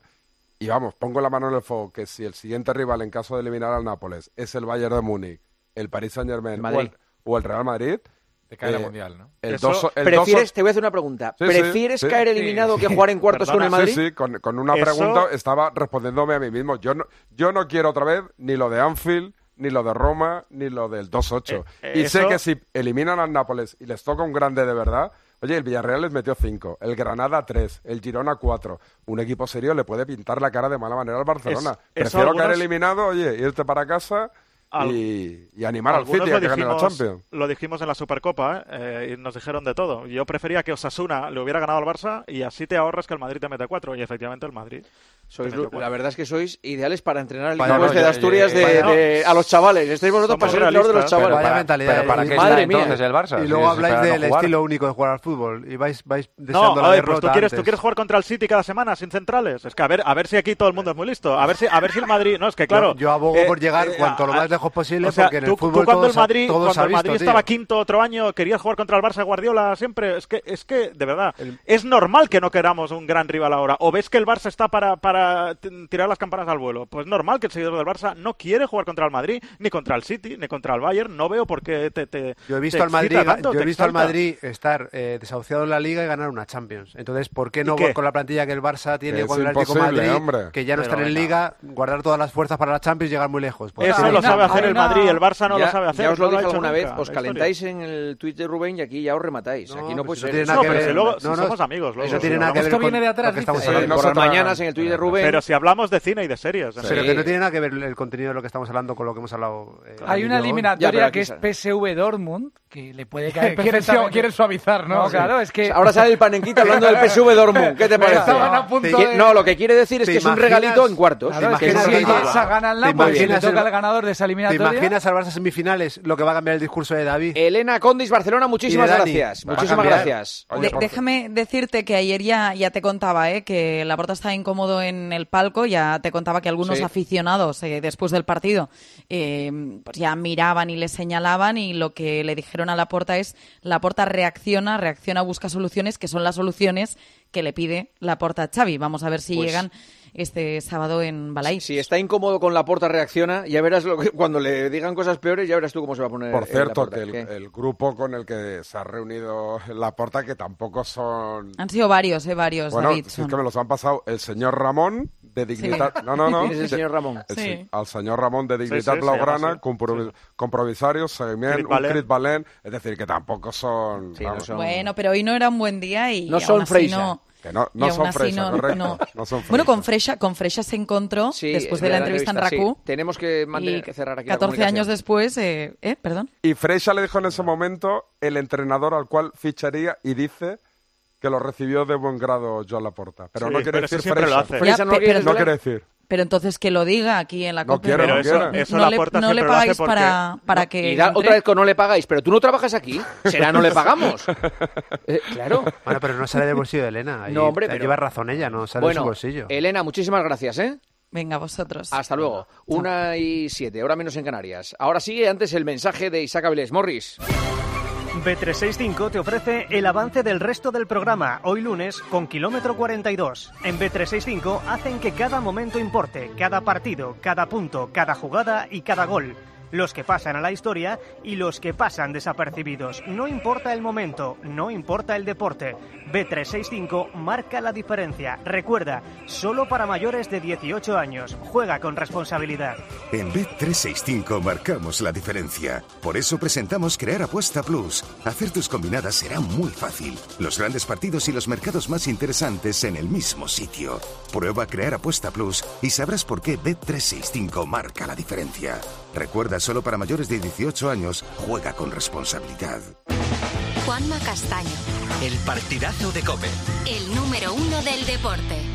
Y vamos, pongo la mano en el fuego que si el siguiente rival en caso de eliminar al Nápoles es el Bayern de Múnich, el Paris Saint Germain El o Madrid. el, o el Real Madrid, Te cae la Eh, mundial, ¿no? el Eso- dos, el ¿Prefieres, dos- te voy a hacer una pregunta. Sí, ¿Prefieres sí. caer Sí, eliminado sí. que jugar en cuartos con el Madrid? Sí, sí, con, con una Eso- pregunta estaba respondiéndome a mí mismo. Yo no, yo no quiero otra vez ni lo de Anfield, ni lo de Roma, ni lo del 2-8. Eh, y eh, sé eso- que si eliminan al Nápoles y les toca un grande de verdad, oye, el Villarreal les metió 5, el Granada 3, el Girona 4. Un equipo serio le puede pintar la cara de mala manera al Barcelona. Es- Prefiero caer eliminado, oye, irte para casa Al- y, y animar al City a que gane la Champions. lo dijimos en la Supercopa. Eh, y nos dijeron de todo. Yo prefería que Osasuna le hubiera ganado al Barça y así te ahorras que el Madrid te mete cuatro. Y efectivamente el Madrid. Sois, cuatro. la verdad es que sois ideales para entrenar al equipo no, de yo- Asturias yo- de- a los chavales. Estáis vosotros para ser entrenador de los chavales. Vaya Para- mentalidad. pero ¿para qué Madre está mía. entonces el Barça? Y luego habláis no del estilo único de jugar al fútbol y vais, vais No, deseando la a ver, pues derrota tú quieres, tú quieres jugar contra el City cada semana sin centrales. Es que a ver, a ver si aquí todo el mundo es muy listo. A ver si, a ver si el Madrid. No, es que claro. Yo, yo abogo eh, por llegar eh, cuanto lo más lejos posible o sea, porque en tú, el tú fútbol cuando todo el Madrid, cuando el Madrid visto, estaba quinto otro año, querías jugar contra el Barça Guardiola siempre. Es que, es que, de verdad, es normal que no queramos un gran rival ahora. O ves que el Barça está para, para tirar las campanas al vuelo. Pues normal que el seguidor del Barça no quiere jugar contra el Madrid, ni contra el City, ni contra el Bayern. No veo por qué te, te Yo he visto te al Madrid, tanto, yo he te visto al. Madrid estar eh, desahuciado en la Liga y ganar una Champions. Entonces, ¿por qué ¿Y no qué? con la plantilla que el Barça tiene Es con el Atlético Madrid, hombre. que ya no Pero están en venga. Liga, guardar todas las fuerzas para la Champions y llegar muy lejos? Pues Eso lo sabe hacer el Madrid, el Barça no ya, lo sabe hacer. ya os lo dije alguna nunca vez, os calentáis en el tweet de Rubén y aquí ya os rematáis. No, aquí no pues tiene nada No, que ver. somos amigos. luego. Eso tiene nada que ver Esto viene de atrás, por las mañanas en el tweet de Rubén. Pero si hablamos de cine y de series. Pero Sí. que no tiene nada que ver el contenido de lo que estamos hablando con lo que hemos hablado. eh, Hay una. Ya, eliminatoria pero aquí que es. PSV Dortmund, que le puede caer [laughs] Quieren, perfectamente. quieren suavizar, ¿no? No, claro, es que... Ahora sale el panenquita hablando del PSV Dortmund. ¿Qué te [laughs] parece? A punto de- No, lo que quiere decir es ¿Te que es un imaginas- regalito en cuartos. Claro, es que imaginas si Barça- gana el ¿Te Napoli le imaginas toca al ganador de esa ¿Te eliminatoria... imaginas al Barça semifinales lo que va a cambiar el discurso de David? Elena Condis, Barcelona, muchísimas gracias. Muchísimas gracias. Déjame decirte que ayer ya, ya te contaba ¿eh? que Laporta estaba incómodo en el palco, ya te contaba que algunos Sí. aficionados eh, después del partido eh, pues ya miraban y le señalaban y lo que le dijeron a Laporta es Laporta reacciona, reacciona, busca soluciones que son las soluciones que le pide Laporta a Xavi. Vamos a ver si Pues- llegan este sábado en Balai. Si está incómodo con la porta reacciona, ya verás lo que, cuando le digan cosas peores, ya verás tú cómo se va a poner. Por eh, cierto, Laporta. que el, el grupo con el que se ha reunido la porta, que tampoco son... Han sido varios, eh, varios, Bueno, David. si es que me los han pasado el señor Ramón, de Dignitat... [laughs] No, no, no. ¿Quién es el señor Ramon? El Sí. Al señor Ramón de Dignitat sí, Blaugrana, así. compro- compromisarios, Seguimiento, Crit un Valent, es decir, que tampoco son... Sí, no son- Bueno, pero hoy no era un buen día y No aún son así no- Que no, y son así Freisa, no- correcto. no. No son Bueno, con Freixa, con Freixa se encontró Sí, después es de la entrevista en sí. RACU. Tenemos que Y mantener, que cerrar aquí la 14 años después, eh, ¿eh? Perdón. Y Freixa le dijo en ese momento el entrenador al cual ficharía y dice que lo recibió de buen grado Joan Laporta. Pero Sí, no quiere pero decir Ya, no quiere decir. Pero entonces que lo diga aquí en la No COPE. quiero, Pero no eso, quiero. eso no la le, puerta no le siempre lo hace pagáis porque... para, para que... Y da entre. otra vez con no le pagáis, pero tú no trabajas aquí. Será no le pagamos. [laughs] Eh, claro. Bueno, pero no sale del bolsillo de Elena. No, hombre, pero- Lleva razón ella, no sale de su bolsillo. Elena, muchísimas gracias, ¿eh? Venga, vosotros. Hasta luego. Una y siete, ahora menos en Canarias. Ahora sigue antes el mensaje de Isaac Avilés. Morris. B365 te ofrece el avance del resto del programa, hoy lunes, con kilómetro 42. En B365 hacen que cada momento importe, cada partido, cada punto, cada jugada y cada gol. Los que pasan a la historia y los que pasan desapercibidos. No importa el momento, no importa el deporte. B365 marca la diferencia. Recuerda, solo para mayores de 18 años. Juega con responsabilidad. En Bet365 marcamos la diferencia. Por eso presentamos Crear Apuesta Plus. Hacer tus combinadas será muy fácil. Los grandes partidos y los mercados más interesantes en el mismo sitio. Prueba Crear Apuesta Plus y sabrás por qué Bet365 marca la diferencia. Recuerda, solo para mayores de 18 años, juega con responsabilidad. Juanma Castaño, El partidazo de Cope. el número uno del deporte.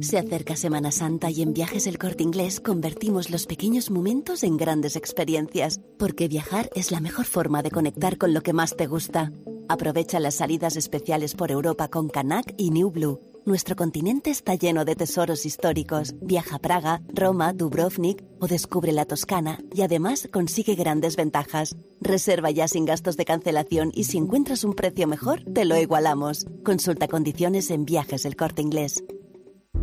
Se acerca Semana Santa y en Viajes El Corte Inglés convertimos los pequeños momentos en grandes experiencias, porque viajar es la mejor forma de conectar con lo que más te gusta. Aprovecha las salidas especiales por Europa con Canac y New Blue. Nuestro continente está lleno de tesoros históricos. Viaja a Praga, Roma, Dubrovnik o descubre la Toscana y además consigue grandes ventajas. Reserva ya sin gastos de cancelación y si encuentras un precio mejor, te lo igualamos. Consulta condiciones en Viajes El Corte Inglés.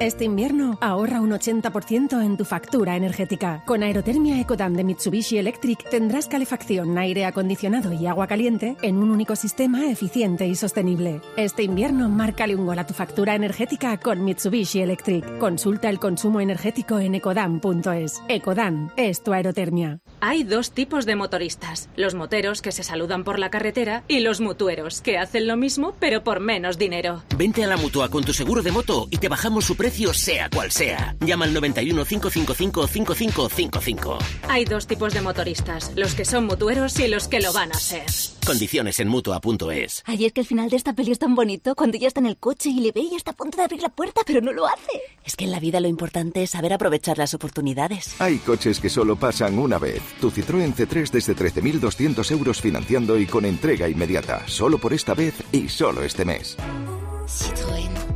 Este invierno ahorra un 80% en tu factura energética. Con Aerotermia Ecodan de Mitsubishi Electric tendrás calefacción, aire acondicionado y agua caliente en un único sistema eficiente y sostenible. Este invierno márcale un gol a tu factura energética con Mitsubishi Electric. Consulta el consumo energético en ecodan.es. Ecodan es tu aerotermia. Hay dos tipos de motoristas, los moteros que se saludan por la carretera y los mutueros que hacen lo mismo pero por menos dinero. Vente a la mutua con tu seguro de moto y te bajamos su precio sea cual sea. Llama al 91 555 5555. Hay dos tipos de motoristas, los que son mutueros y los que lo van a ser. Condiciones en mutua.es. Ay, es que el final de esta peli es tan bonito cuando ella está en el coche y le ve y está a punto de abrir la puerta, pero no lo hace. Es que en la vida lo importante es saber aprovechar las oportunidades. Hay coches que solo pasan una vez. Tu Citroën C3 desde 13.200 euros financiando y con entrega inmediata. Solo por esta vez y solo este mes. Citroën.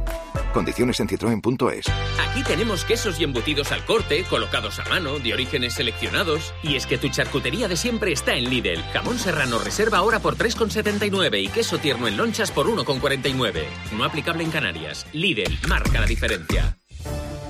Condiciones en citroen.es. Aquí tenemos quesos y embutidos al corte, colocados a mano, de orígenes seleccionados. Y es que tu charcutería de siempre está en Lidl. Jamón serrano reserva ahora por 3,79 y queso tierno en lonchas por 1,49. No aplicable en Canarias. Lidl marca la diferencia.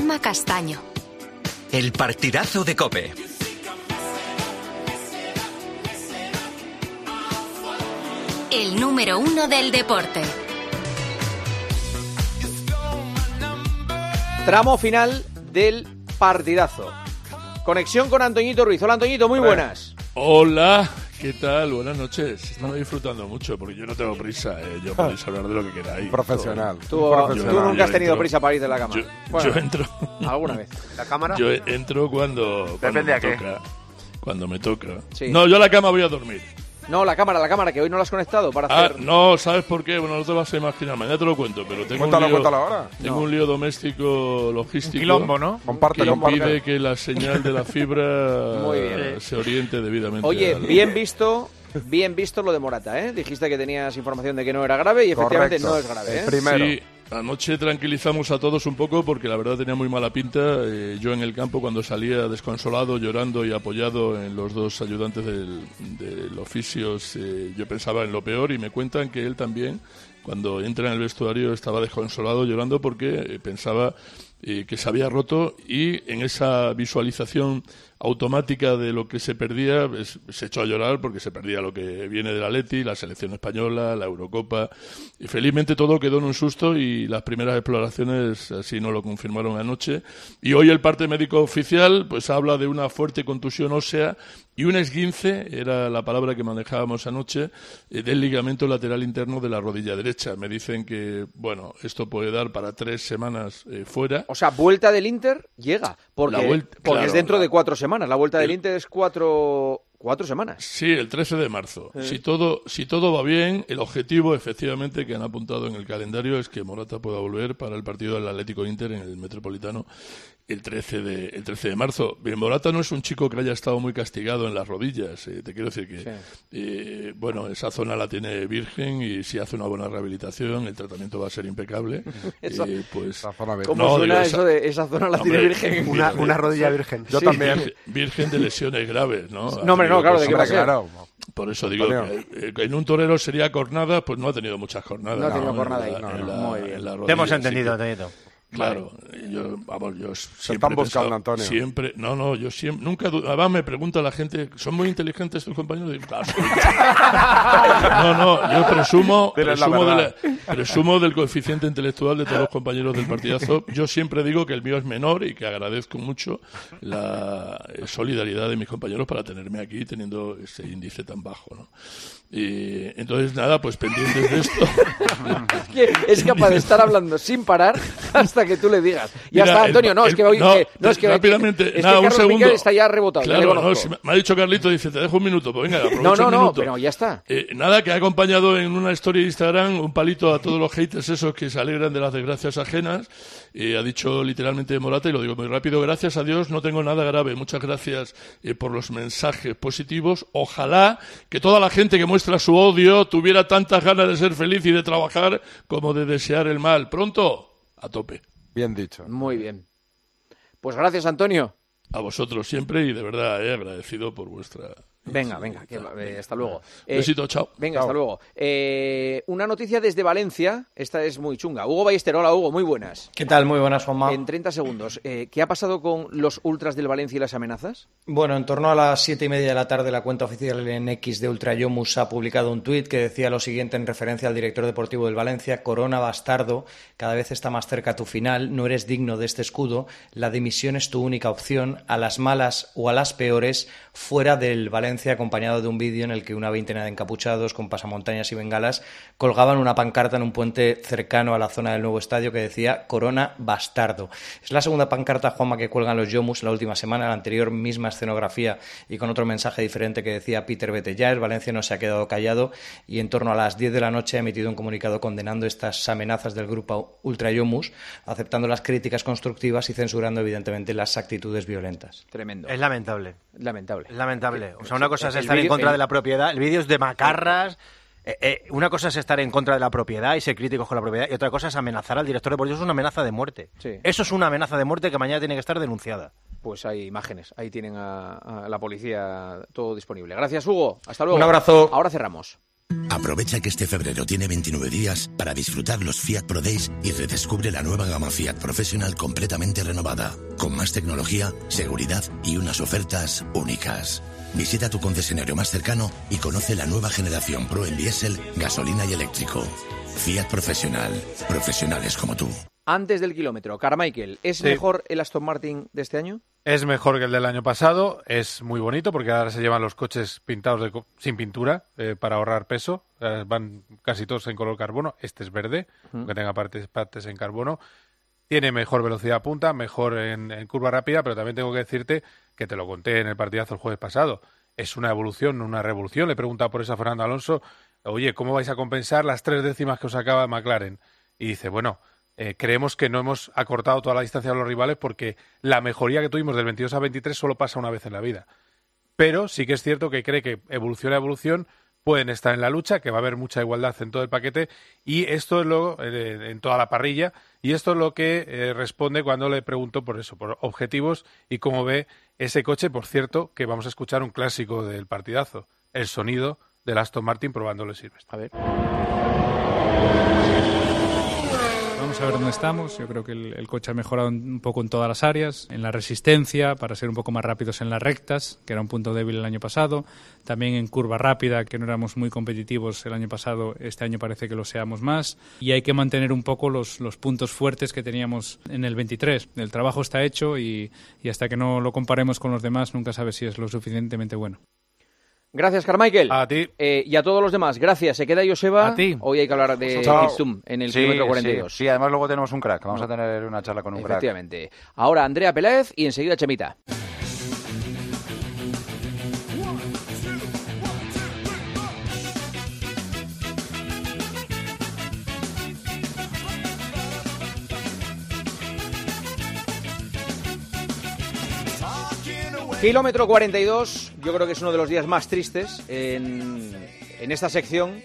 Juanma Castaño. El partidazo de Cope. El número uno del deporte. Tramo final del partidazo. Conexión con Antoñito Ruiz. Hola Antoñito, muy buenas. Hola, ¿qué tal? Buenas noches. Estamos disfrutando mucho porque yo no tengo prisa. eh. Yo podéis hablar de lo que queráis. Profesional. Tú, Profesional. tú nunca has tenido entro- prisa para ir de la cama. Yo, Bueno, yo entro. ¿Alguna vez? ¿La cámara? Yo entro cuando, cuando Depende me a qué. toca. Cuando me toca. Sí. No, yo a la cama voy a dormir. No, la cámara, la cámara, que hoy no la has conectado para Ah, hacer... no, ¿sabes por qué? Bueno, no te vas a imaginar. Mañana te lo cuento, pero tengo Cuéntalo, un lío, cuéntalo ahora. Tengo No. un lío doméstico logístico. quilombo, ¿no? Comparte, que comparte. impide que la señal de la fibra [laughs] Muy bien. [laughs] se oriente debidamente. Oye, al- bien visto, bien visto lo de Morata, ¿eh? Dijiste que tenías información de que no era grave y efectivamente Correcto. no es grave, ¿eh? El primero. Sí, anoche tranquilizamos a todos un poco porque la verdad tenía muy mala pinta. Eh, yo en el campo cuando salía desconsolado, llorando y apoyado en los dos ayudantes del, del oficios, yo pensaba en lo peor y me cuentan que él también, cuando entra en el vestuario, estaba desconsolado llorando porque eh, pensaba eh, que se había roto y en esa visualización automática de lo que se perdía, pues, se echó a llorar porque se perdía lo que viene de la Leti, la selección española, la Eurocopa. Y felizmente todo quedó en un susto y las primeras exploraciones así nos lo confirmaron anoche. Y hoy el parte médico oficial pues habla de una fuerte contusión ósea y un esguince, era la palabra que manejábamos anoche, eh, del ligamento lateral interno de la rodilla derecha. Me dicen que, bueno, esto puede dar para tres semanas eh, fuera. O sea, vuelta del Inter llega, porque, La vuelta- porque claro, es dentro la- de cuatro semanas. La vuelta del El- Inter es cuatro, cuatro semanas. Sí, el 13 de marzo. Sí. Si todo si todo va bien, el objetivo efectivamente que han apuntado en el calendario es que Morata pueda volver para el partido del Atlético Inter en el Metropolitano el 13 de el 13 de marzo. Bien, Morata no es un chico que haya estado muy castigado en las rodillas, eh, te quiero decir que eh, bueno, esa zona la tiene virgen y si hace una buena rehabilitación, el tratamiento va a ser impecable. [laughs] Esa- Eh, pues ¿Cómo No, suena digo, eso de esa zona la tiene virgen? Una, una rodilla virgen. Yo Sí. también. Virgen, virgen de lesiones graves, ¿no? No, hombre, no, claro, ¿de a ser? Claro. Por eso digo que eh, en un torero sería cornada, pues no ha tenido muchas jornadas. No ha tenido En jornada la- ahí. en la- Muy bien. en la Te hemos rodilla, entendido, que- Antonito. Claro, yo, vamos, yo siempre están buscando, Antonio. Siempre, no, no, yo siempre, nunca, además me pregunta la gente, ¿son muy inteligentes tus compañeros? Digo, "Claro, soy". [laughs] no, no, yo presumo, la presumo, de la- presumo del coeficiente intelectual de todos los compañeros del partidazo. Yo siempre digo que el mío es menor y que agradezco mucho la solidaridad de mis compañeros para tenerme aquí teniendo ese índice tan bajo, ¿no? Y entonces, nada, pues pendientes de esto. [laughs] Es que es capaz de estar hablando sin parar hasta que tú le digas. Ya Mira, está, el- Antonio. No, es el- que hoy. no, que- no, es que rápidamente, Es que nada, un segundo. Miquel está ya rebotado. ya Claro, no, conozco. si me ha dicho Carlito, dice, te dejo un minuto, pues venga, No, no, el no, pero ya está. Eh, nada, que ha acompañado en una historia de Instagram un palito a todos los haters esos que se alegran de las desgracias ajenas. Eh, ha dicho literalmente Morata, y lo digo muy rápido, gracias a Dios no tengo nada grave. Muchas gracias eh, por los mensajes positivos. Ojalá que toda la gente que muestra su odio tuviera tantas ganas de ser feliz y de trabajar como de desear el mal. Pronto, a tope. Bien dicho. Muy bien. Pues gracias, Antonio. A vosotros siempre y de verdad he agradecido por vuestra... Venga, venga, que- eh, hasta luego. Eh, Besito, chao. Venga, Chao. hasta luego. Eh, una noticia desde Valencia, esta es muy chunga. Hugo Ballester, hola Hugo, muy buenas. ¿Qué tal? Muy buenas, Juanma. En 30 segundos, eh, ¿qué ha pasado con los ultras del Valencia y las amenazas? Bueno, en torno a las siete y media de la tarde, la cuenta oficial en X de Ultrayomus ha publicado un tuit que decía lo siguiente en referencia al director deportivo del Valencia: Corona bastardo, cada vez está más cerca tu final, no eres digno de este escudo, la dimisión es tu única opción, a las malas o a las peores, fuera del Valencia, acompañado de un vídeo en el que una veintena de encapuchados con pasamontañas y bengalas colgaban una pancarta en un puente cercano a la zona del nuevo estadio que decía Corona bastardo. Es la segunda pancarta, Juanma, que cuelgan los Yomus la última semana, la anterior misma escenografía y con otro mensaje diferente que decía Peter vete ya, el Valencia no se ha quedado callado y en torno a las 10 de la noche ha emitido un comunicado condenando estas amenazas del grupo Ultra Yomus, aceptando las críticas constructivas y censurando evidentemente las actitudes violentas. Tremendo. Es lamentable. Lamentable. Es lamentable. O sea, una cosa es estar en vídeo- contra el- de la propiedad. El vídeo es de macarras. Eh, eh, una cosa es estar en contra de la propiedad y ser críticos con la propiedad y otra cosa es amenazar al director deportivo. Eso es una amenaza de muerte. Sí. Eso es una amenaza de muerte que mañana tiene que estar denunciada. Pues hay imágenes, ahí tienen a, a la policía todo disponible. Gracias, Hugo. Hasta luego. Un abrazo. Ahora cerramos. Aprovecha que este febrero tiene 29 días para disfrutar los Fiat Pro Days y redescubre la nueva gama Fiat Professional completamente renovada, con más tecnología, seguridad y unas ofertas únicas. Visita tu concesionario más cercano y conoce la nueva generación Pro en diésel, gasolina y eléctrico. Fiat Professional, profesionales como tú. Antes del kilómetro, Carmichael, ¿es Sí. mejor el Aston Martin de este año? Es mejor que el del año pasado, es muy bonito porque ahora se llevan los coches pintados de co- sin pintura eh, para ahorrar peso, Eh, van casi todos en color carbono, este es verde, Ujú. aunque tenga partes, partes en carbono. Tiene mejor velocidad punta, mejor en, en curva rápida, pero también tengo que decirte que te lo conté en el partidazo el jueves pasado. Es una evolución, no una revolución. Le he preguntado por eso a Fernando Alonso, oye, ¿cómo vais a compensar las tres décimas que os acaba McLaren? Y dice, bueno, eh, creemos que no hemos acortado toda la distancia a los rivales porque la mejoría que tuvimos del 22 a 23 solo pasa una vez en la vida. Pero sí que es cierto que cree que evolución a evolución pueden estar en la lucha, que va a haber mucha igualdad en todo el paquete y esto es lo en toda la parrilla y esto es lo que eh, responde cuando le pregunto por eso, por objetivos y cómo ve ese coche, por cierto, que vamos a escuchar un clásico del partidazo, el sonido del Aston Martin probándolo Silvestre. A ver. Ver dónde estamos. Yo creo que el, el coche ha mejorado un poco en todas las áreas, en la resistencia, para ser un poco más rápidos en las rectas, que era un punto débil el año pasado. También en curva rápida, que no éramos muy competitivos el año pasado, este año parece que lo seamos más. Y hay que mantener un poco los, los puntos fuertes que teníamos en el 23. El trabajo está hecho y, y hasta que no lo comparemos con los demás, nunca sabes si es lo suficientemente bueno. Gracias, Carmichael. A ti. Eh, y a todos los demás, gracias. Se queda Joseba. A ti. Hoy hay que hablar de Chao. Kistum en el Sí, kilómetro sí, 42. Sí, además luego tenemos un crack. Vamos a tener una charla con un crack. Efectivamente. Ahora Andrea Peláez y enseguida Chemita. Kilómetro 42, yo creo que es uno de los días más tristes en, en esta sección,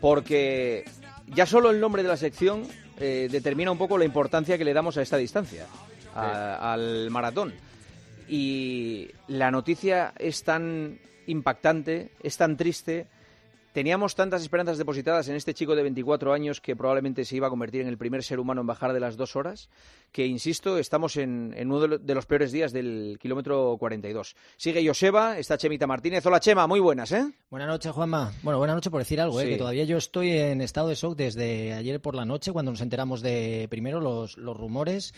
porque ya solo el nombre de la sección eh, determina un poco la importancia que le damos a esta distancia, a- al maratón. Y la noticia es tan impactante, es tan triste, Teníamos tantas esperanzas depositadas en este chico de 24 años que probablemente se iba a convertir en el primer ser humano en bajar de las dos horas, que, insisto, estamos en, en uno de lo- de los peores días del kilómetro 42. Sigue Joseba, está Chemita Martínez. Hola, Chema, muy buenas, ¿eh? Buenas noches, Juanma. Bueno, buenas noches por decir algo, ¿eh? Sí. que todavía yo estoy en estado de shock desde ayer por la noche cuando nos enteramos de primero los, los rumores.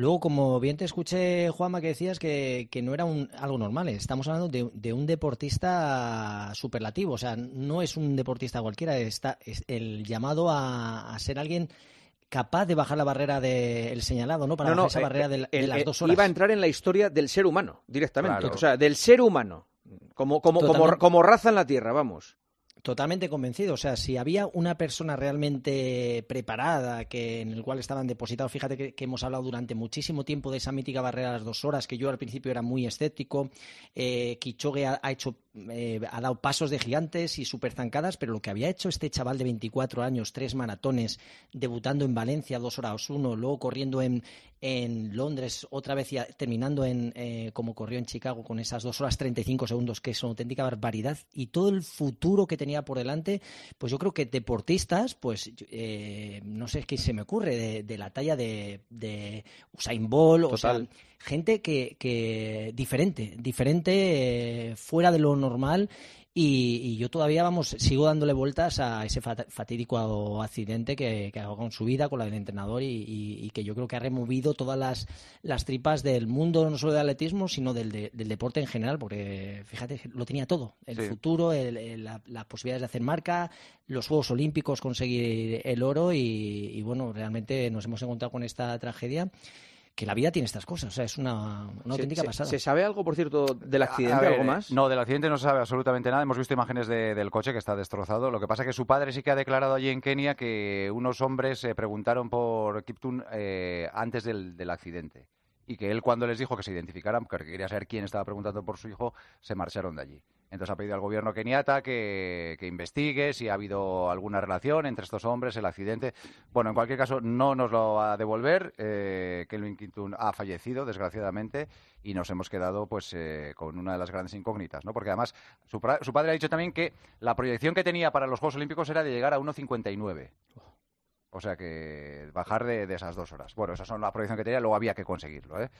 Luego, como bien te escuché, Juanma, que decías que, que no era un, algo normal. Estamos hablando de, de un deportista superlativo. O sea, no es un deportista cualquiera. Está, es el llamado a, a ser alguien capaz de bajar la barrera del señalado, ¿no? Para No, no, bajar esa eh, barrera de, de el- las eh, dos horas. Iba a entrar en la historia del ser humano, directamente. Claro. O sea, del ser humano. Como, como, como, como raza en la Tierra, vamos. Totalmente convencido. O sea, si había una persona realmente preparada, que en el cual estaban depositados, fíjate que, hemos hablado durante muchísimo tiempo de esa mítica barrera de las dos horas, que yo al principio era muy escéptico. Eh, Kichogue ha hecho, eh, ha dado pasos de gigantes y súper zancadas, pero lo que había hecho este chaval de 24 años, tres maratones, debutando en Valencia, dos horas uno, luego corriendo en, en Londres, otra vez y terminando en eh, como corrió en Chicago con esas dos horas 35 segundos, que es una auténtica barbaridad, y todo el futuro que tenía por delante, pues yo creo que deportistas, pues eh, no sé qué se me ocurre, de, de la talla de, de Usain Bolt, o sea. Gente que, que diferente, diferente, eh, fuera de lo normal. Y, y yo todavía, vamos, sigo dándole vueltas a ese fat- fatídico accidente que, que hago con su vida, con la del entrenador, y, y- y que yo creo que ha removido todas las, las tripas del mundo, no solo del atletismo, sino del, de- del deporte en general, porque fíjate, lo tenía todo: el Sí. futuro, el- el- la- las posibilidades de hacer marca, los Juegos Olímpicos, conseguir el oro, y, y bueno, realmente nos hemos encontrado con esta tragedia. Que la vida tiene estas cosas, o sea, es una, una Se- auténtica se, pasada. ¿Se sabe algo, por cierto, del accidente? A ver, ¿Algo eh, más? No, del accidente no se sabe absolutamente nada. Hemos visto imágenes de- del coche que está destrozado. Lo que pasa es que su padre sí que ha declarado allí en Kenia que unos hombres se preguntaron por Kiptun eh, antes del, del accidente. Y que él cuando les dijo que se identificaran, porque quería saber quién estaba preguntando por su hijo, se marcharon de allí. Entonces ha pedido al gobierno keniata que, que investigue si ha habido alguna relación entre estos hombres, el accidente. Bueno, en cualquier caso, no nos lo va a devolver. Eh, Kelvin Kintun ha fallecido, desgraciadamente, y nos hemos quedado pues eh, con una de las grandes incógnitas, ¿no? Porque además su, su padre ha dicho también que la proyección que tenía para los Juegos Olímpicos era de llegar a 1.59. O sea que bajar de, de esas dos horas. Bueno, esa son la proyección que tenía, luego había que conseguirlo, ¿eh?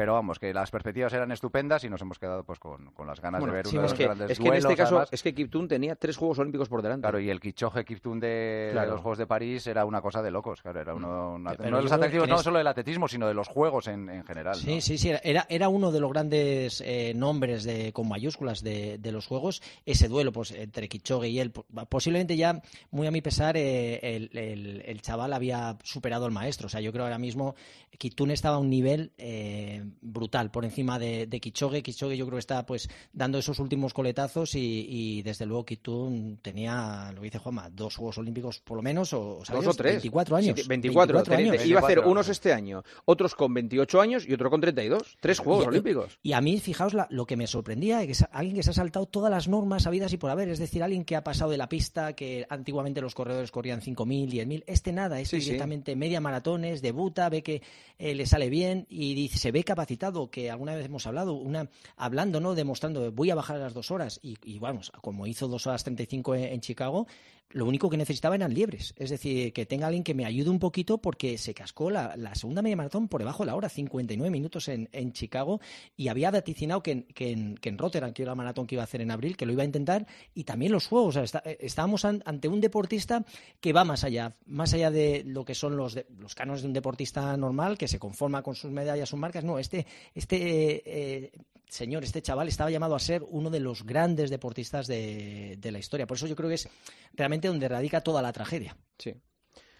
Pero vamos, que las perspectivas eran estupendas y nos hemos quedado pues con, con las ganas Bueno, de ver sí, uno de los que, grandes es que en este duelos, caso además. es que Kiptun tenía tres Juegos Olímpicos por delante. Claro, y el Kichoge Kiptun de, de los Juegos de París era una cosa de locos. Claro, era uno, una- Pero no de los que en no solo del atletismo, sino de los Juegos en, en general. ¿no? Sí, sí, sí. Era, era uno de los grandes eh, nombres de, con mayúsculas de, de los juegos. Ese duelo pues, entre Kichogue y él. po- Posiblemente ya, muy a mi pesar, eh, el, el- el chaval había superado al maestro. O sea, yo creo ahora mismo Kitun estaba a un nivel eh, brutal por encima de, de Kichogue. Kichogue yo creo que está pues dando esos últimos coletazos y, y, desde luego Kitun tenía, lo que dice Juanma, dos Juegos Olímpicos por lo menos. O, Dos ¿sabes? o tres. 24 años. Sí, 24. 24 Te- te- años. Iba a hacer unos este año, otros con 28 años y otro con 32. Tres Juegos Y- Olímpicos. Y a mí, fijaos, la- lo que me sorprendía es que es alguien que se ha saltado todas las normas habidas y por haber. Es decir, alguien que ha pasado de la pista, que antiguamente los corredores corrían 5.000, 10.000. Este nada, este Sí, sí. directamente media maratones, debuta, ve que eh, le sale bien y dice, se ve capacitado, que alguna vez hemos hablado, una hablando, ¿no? Demostrando, voy a bajar a las dos horas. Y, y vamos, como hizo dos horas 35 en, en Chicago, lo único que necesitaba eran liebres. Es decir, que tenga alguien que me ayude un poquito porque se cascó la, segunda media maratón por debajo de la hora, 59 minutos en, en Chicago, y había vaticinado que que, en, que en Rotterdam, que era la maratón que iba a hacer en abril, que lo iba a intentar, y también los juegos. Eh, estábamos an- ante un deportista que va más allá, más allá de lo que son los, de- los cánones de un deportista normal, que se conforma con sus medallas, sus marcas. No, este, este eh, señor, este chaval estaba llamado a ser uno de los grandes deportistas de, de la historia. Por eso yo creo que es realmente donde radica toda la tragedia. Sí.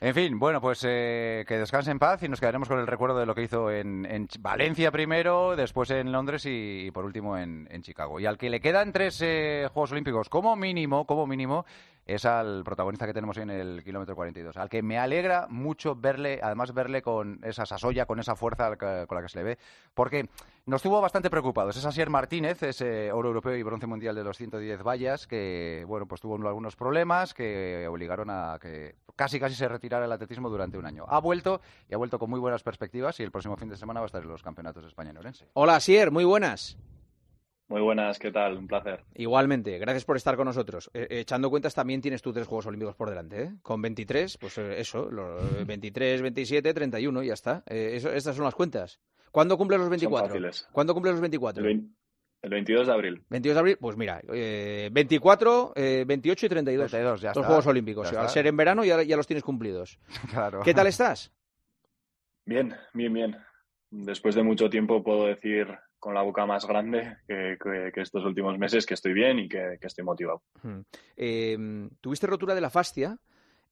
En fin, bueno, pues eh, que descanse en paz y nos quedaremos con el recuerdo de lo que hizo en, en Valencia primero, después en Londres y, y por último en, en Chicago. Y al que le quedan tres eh, Juegos Olímpicos como mínimo, como mínimo, es al protagonista que tenemos en el kilómetro 42. Al que me alegra mucho verle, además verle con esa sasoya, con esa fuerza con la que se le ve, porque nos tuvo bastante preocupados. Es Asier Martínez, ese oro europeo y bronce mundial de los 110 vallas, que bueno, pues tuvo algunos problemas que obligaron a que casi casi se retirara el atletismo durante un año. Ha vuelto y ha vuelto con muy buenas perspectivas y el próximo fin de semana va a estar en los campeonatos de España en Orense. Hola, Asier, muy buenas. Muy buenas, ¿qué tal? Un placer. Igualmente, gracias por estar con nosotros. Eh, echando cuentas, también tienes tú tres Juegos Olímpicos por delante, ¿eh? Con 23, pues eh, eso, los 23, 27, 31, ya está. Eh, eso, estas son las cuentas. ¿Cuándo cumples los 24? fáciles. ¿Cuándo cumples los 24? El, vein- el 22 de abril. 22 de abril, pues mira, eh, 24, eh, 28 y 32. 32, ya Los está. Juegos Olímpicos. Ya Al ser en verano ya, ya los tienes cumplidos. [laughs] Claro. ¿Qué tal estás? Bien, bien, bien. Después de mucho tiempo puedo decir con la boca más grande que, estos últimos meses que estoy bien y que, estoy motivado. Eh, tuviste rotura de la fascia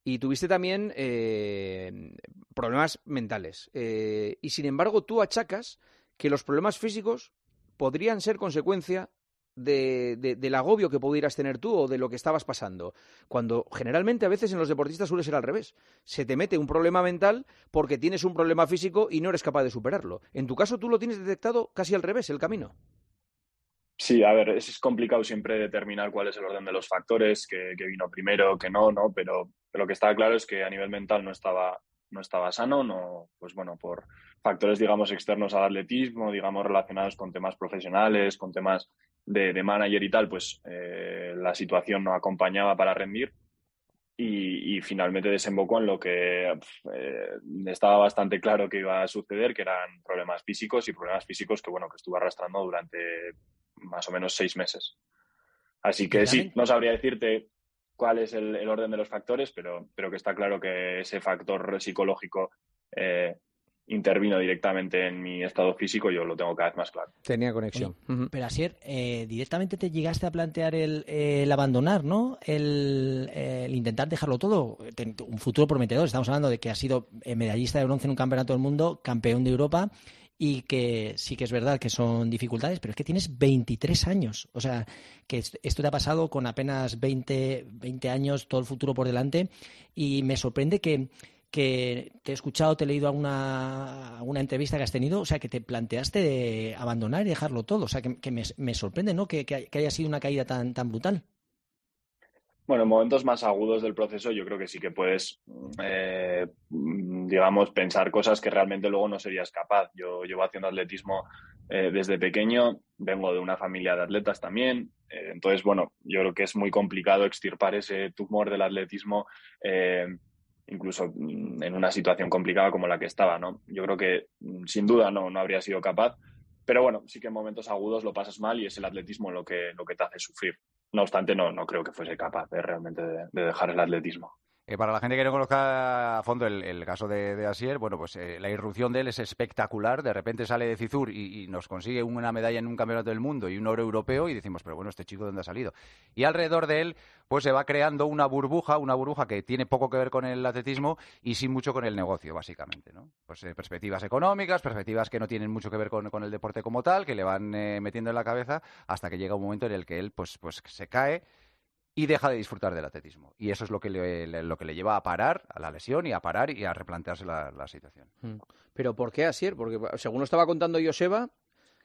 y tuviste también eh, problemas mentales. Eh, y sin embargo, tú achacas que los problemas físicos podrían ser consecuencia de- de- del agobio que pudieras tener tú o de lo que estabas pasando. Cuando generalmente a veces en los deportistas suele ser al revés. Se te mete un problema mental porque tienes un problema físico y no eres capaz de superarlo. En tu caso, tú lo tienes detectado casi al revés, el camino. Sí, a ver, es complicado siempre determinar cuál es el orden de los factores, que, que vino primero, que no, ¿no? Pero, pero lo que está claro es que a nivel mental no estaba, no estaba sano, no, pues bueno, por factores, digamos, externos al atletismo, digamos, relacionados con temas profesionales, con temas de, de manager y tal, pues eh, la situación no acompañaba para rendir. Y, y finalmente desembocó en lo que eh, estaba bastante claro que iba a suceder, que eran problemas físicos y problemas físicos que, bueno, que estuve arrastrando durante más o menos seis meses. Así que sí, no sabría decirte cuál es el, el orden de los factores, pero, pero que está claro que ese factor psicológico eh, intervino directamente en mi estado físico, yo lo tengo cada vez más claro. Tenía conexión. Pero Asier, eh, directamente te llegaste a plantear el, el abandonar, ¿no? El, el intentar dejarlo todo. Un futuro prometedor. Estamos hablando de que has sido eh, medallista de bronce en un campeonato del mundo, campeón de Europa y que sí que es verdad que son dificultades, pero es que tienes 23 años. O sea, que est- esto te ha pasado con apenas 20, 20 años, todo el futuro por delante. Y me sorprende que, que te he escuchado, te he leído alguna, alguna entrevista que has tenido, o sea, que te planteaste de abandonar y dejarlo todo. O sea, que, me, sorprende, ¿no? Que, que, haya sido una caída tan, tan brutal. Bueno, en momentos más agudos del proceso yo creo que sí que puedes, eh, digamos, pensar cosas que realmente luego no serías capaz. Yo llevo haciendo atletismo eh, desde pequeño, vengo de una familia de atletas también, eh, entonces, bueno, yo creo que es muy complicado extirpar ese tumor del atletismo, incluso mm, en una situación complicada como la que estaba, ¿no? Yo creo que mm, sin duda no, no habría sido capaz. Pero bueno, sí que en momentos agudos lo pasas mal y es el atletismo lo que, lo que te hace sufrir. No obstante, no, no creo que fuese capaz de, realmente de, de dejar el atletismo. Eh, para la gente que no conozca a fondo el, caso de, Asier, bueno, pues eh, la irrupción de él es espectacular. De repente sale de Cizur y, nos consigue una medalla en un campeonato del mundo y un oro europeo y decimos, pero bueno, este chico de dónde ha salido. Y alrededor de él, pues se va creando una burbuja, una burbuja que tiene poco que ver con el atletismo y sí mucho con el negocio, básicamente, ¿no? Pues eh, perspectivas económicas, perspectivas que no tienen mucho que ver con, con el deporte como tal, que le van metiendo en la cabeza hasta que llega un momento en el que él, pues, pues se cae y deja de disfrutar del atletismo. Y eso es lo que le, le- lo que le lleva a parar, a la lesión y a parar y a replantearse la, la situación. Mm. Pero ¿por qué Asier? Porque según lo estaba contando Joseba,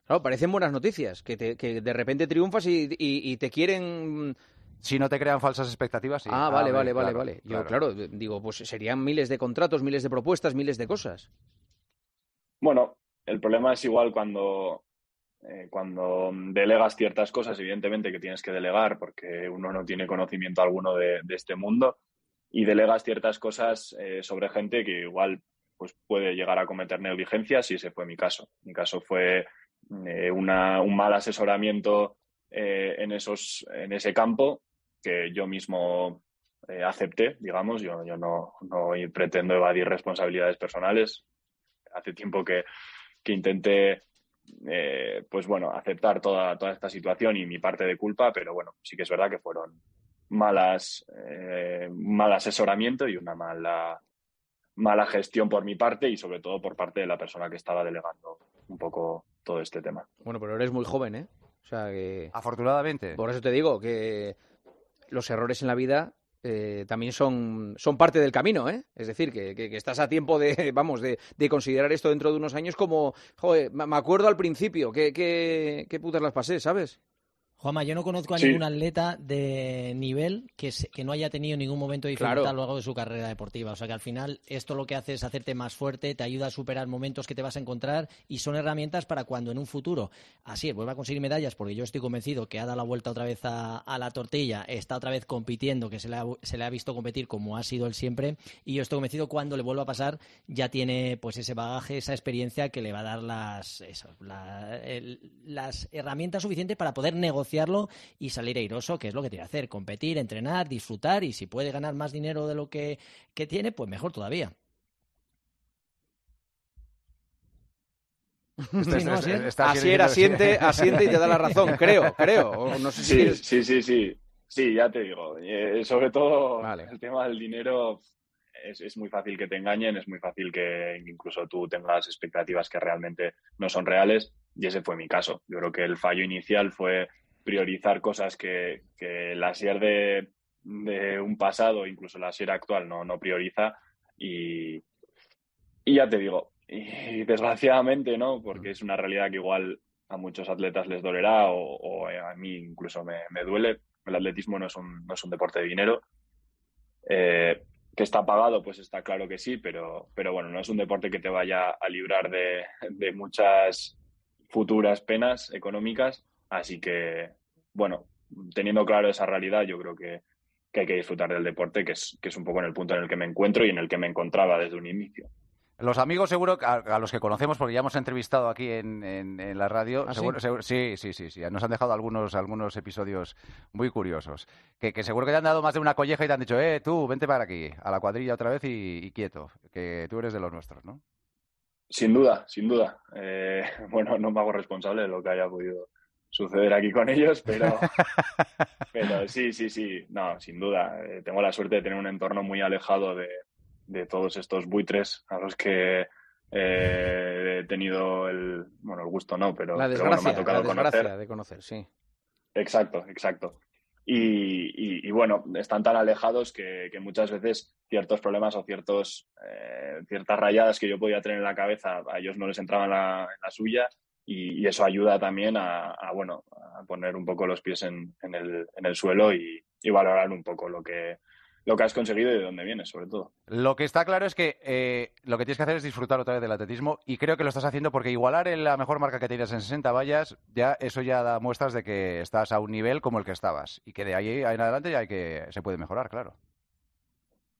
claro, parecen buenas noticias, que, te- que de repente triunfas y, y- y te quieren... Si no te crean falsas expectativas, sí. Ah, Ah, vale, hombre, vale, vale, claro, vale. Yo, claro. claro, digo, pues serían miles de contratos, miles de propuestas, miles de cosas. Bueno, el problema es igual cuando, eh, cuando delegas ciertas cosas, evidentemente que tienes que delegar porque uno no tiene conocimiento alguno de, este mundo y delegas ciertas cosas eh, sobre gente que igual pues puede llegar a cometer negligencias y ese fue mi caso. Mi caso fue eh, una- un mal asesoramiento eh, en, esos, en ese campo que yo mismo acepté, digamos. Yo, yo no, no pretendo evadir responsabilidades personales. Hace tiempo que, que intenté, eh, pues bueno, aceptar toda, toda esta situación y mi parte de culpa, pero bueno, sí que es verdad que fueron malas, eh, mal asesoramiento y una mala, mala gestión por mi parte y sobre todo por parte de la persona que estaba delegando un poco todo este tema. Bueno, pero eres muy joven, ¿eh? O sea que... Afortunadamente. Por eso te digo que los errores en la vida eh, también son, son parte del camino, ¿eh? Es decir, que, que- que estás a tiempo de, [laughs] vamos, de, de considerar esto dentro de unos años como, joder, me acuerdo al principio, qué, qué, qué putas las pasé, ¿sabes? Juanma, yo no conozco a Sí. ningún atleta de nivel que, se- que no haya tenido ningún momento de dificultad Claro. a lo largo de su carrera deportiva. O sea que al final esto lo que hace es hacerte más fuerte, te ayuda a superar momentos que te vas a encontrar y son herramientas para cuando en un futuro, así es, vuelva a conseguir medallas, porque yo estoy convencido que ha dado la vuelta otra vez a, a la tortilla, está otra vez compitiendo, que se le, ha, se le ha visto competir como ha sido él siempre, y yo estoy convencido cuando le vuelva a pasar ya tiene pues ese bagaje, esa experiencia que le va a dar las, eso, la- el- las herramientas suficientes para poder negociarlo y salir airoso, que es lo que tiene que hacer, competir, entrenar, disfrutar y si puede ganar más dinero de lo que, que tiene, pues mejor todavía. Sí, ¿no, Asier? Asier asiente, asiente y te da la razón, [laughs] creo, creo. O no sé si Sí, quieres- sí, sí, sí. Sí, ya te digo. Eh, sobre todo el tema del dinero es, es muy fácil que te engañen, es muy fácil que incluso tú tengas expectativas que realmente no son reales y ese fue mi caso. Yo creo que el fallo inicial fue priorizar cosas que, que la SIER de, de un pasado, incluso la SIER actual, no, no prioriza y, y ya te digo, y desgraciadamente no, porque es una realidad que igual a muchos atletas les dolerá o, o a mí incluso me, me duele. El atletismo no es un, no es un deporte de dinero. Eh, que está pagado, pues está claro que sí, pero, pero bueno, no es un deporte que te vaya a librar de, de muchas futuras penas económicas. Así que, bueno, teniendo claro esa realidad, yo creo que, que hay que disfrutar del deporte, que es, que es un poco en el punto en el que me encuentro y en el que me encontraba desde un inicio. Los amigos seguro, que a, a los que conocemos, porque ya hemos entrevistado aquí en, en- en la radio, ¿Ah, sí? seguro- seguro- sí, sí, sí, sí, nos han dejado algunos, algunos episodios muy curiosos, que, que seguro que te han dado más de una colleja y te han dicho, eh, tú, vente para aquí, a la cuadrilla otra vez y, y quieto, que tú eres de los nuestros, ¿no? Sin duda, sin duda. Eh, [laughs] bueno, no me hago responsable de lo que haya podido suceder aquí con ellos, pero, [laughs] pero sí, sí, sí, no, sin duda. Eh, tengo la suerte de tener un entorno muy alejado de, de todos estos buitres a los que eh, he tenido el, bueno, el gusto no, pero, La pero bueno, me desgracia, ha tocado la conocer. de conocer, sí. Exacto, exacto. Y, y- y bueno, están tan alejados que, que muchas veces ciertos problemas o ciertos, eh, ciertas rayadas que yo podía tener en la cabeza, a ellos no les entraban la, en la suya y, y eso ayuda también a, a, bueno, a poner un poco los pies en, en el, en el suelo y, y valorar un poco lo que, lo que has conseguido y de dónde vienes, sobre todo. Lo que está claro es que eh, lo que tienes que hacer es disfrutar otra vez del atletismo y creo que lo estás haciendo porque igualar en la mejor marca que tenías en 60 vallas, ya eso ya da muestras de que estás a un nivel como el que estabas y que de ahí en adelante ya hay que se puede mejorar, claro.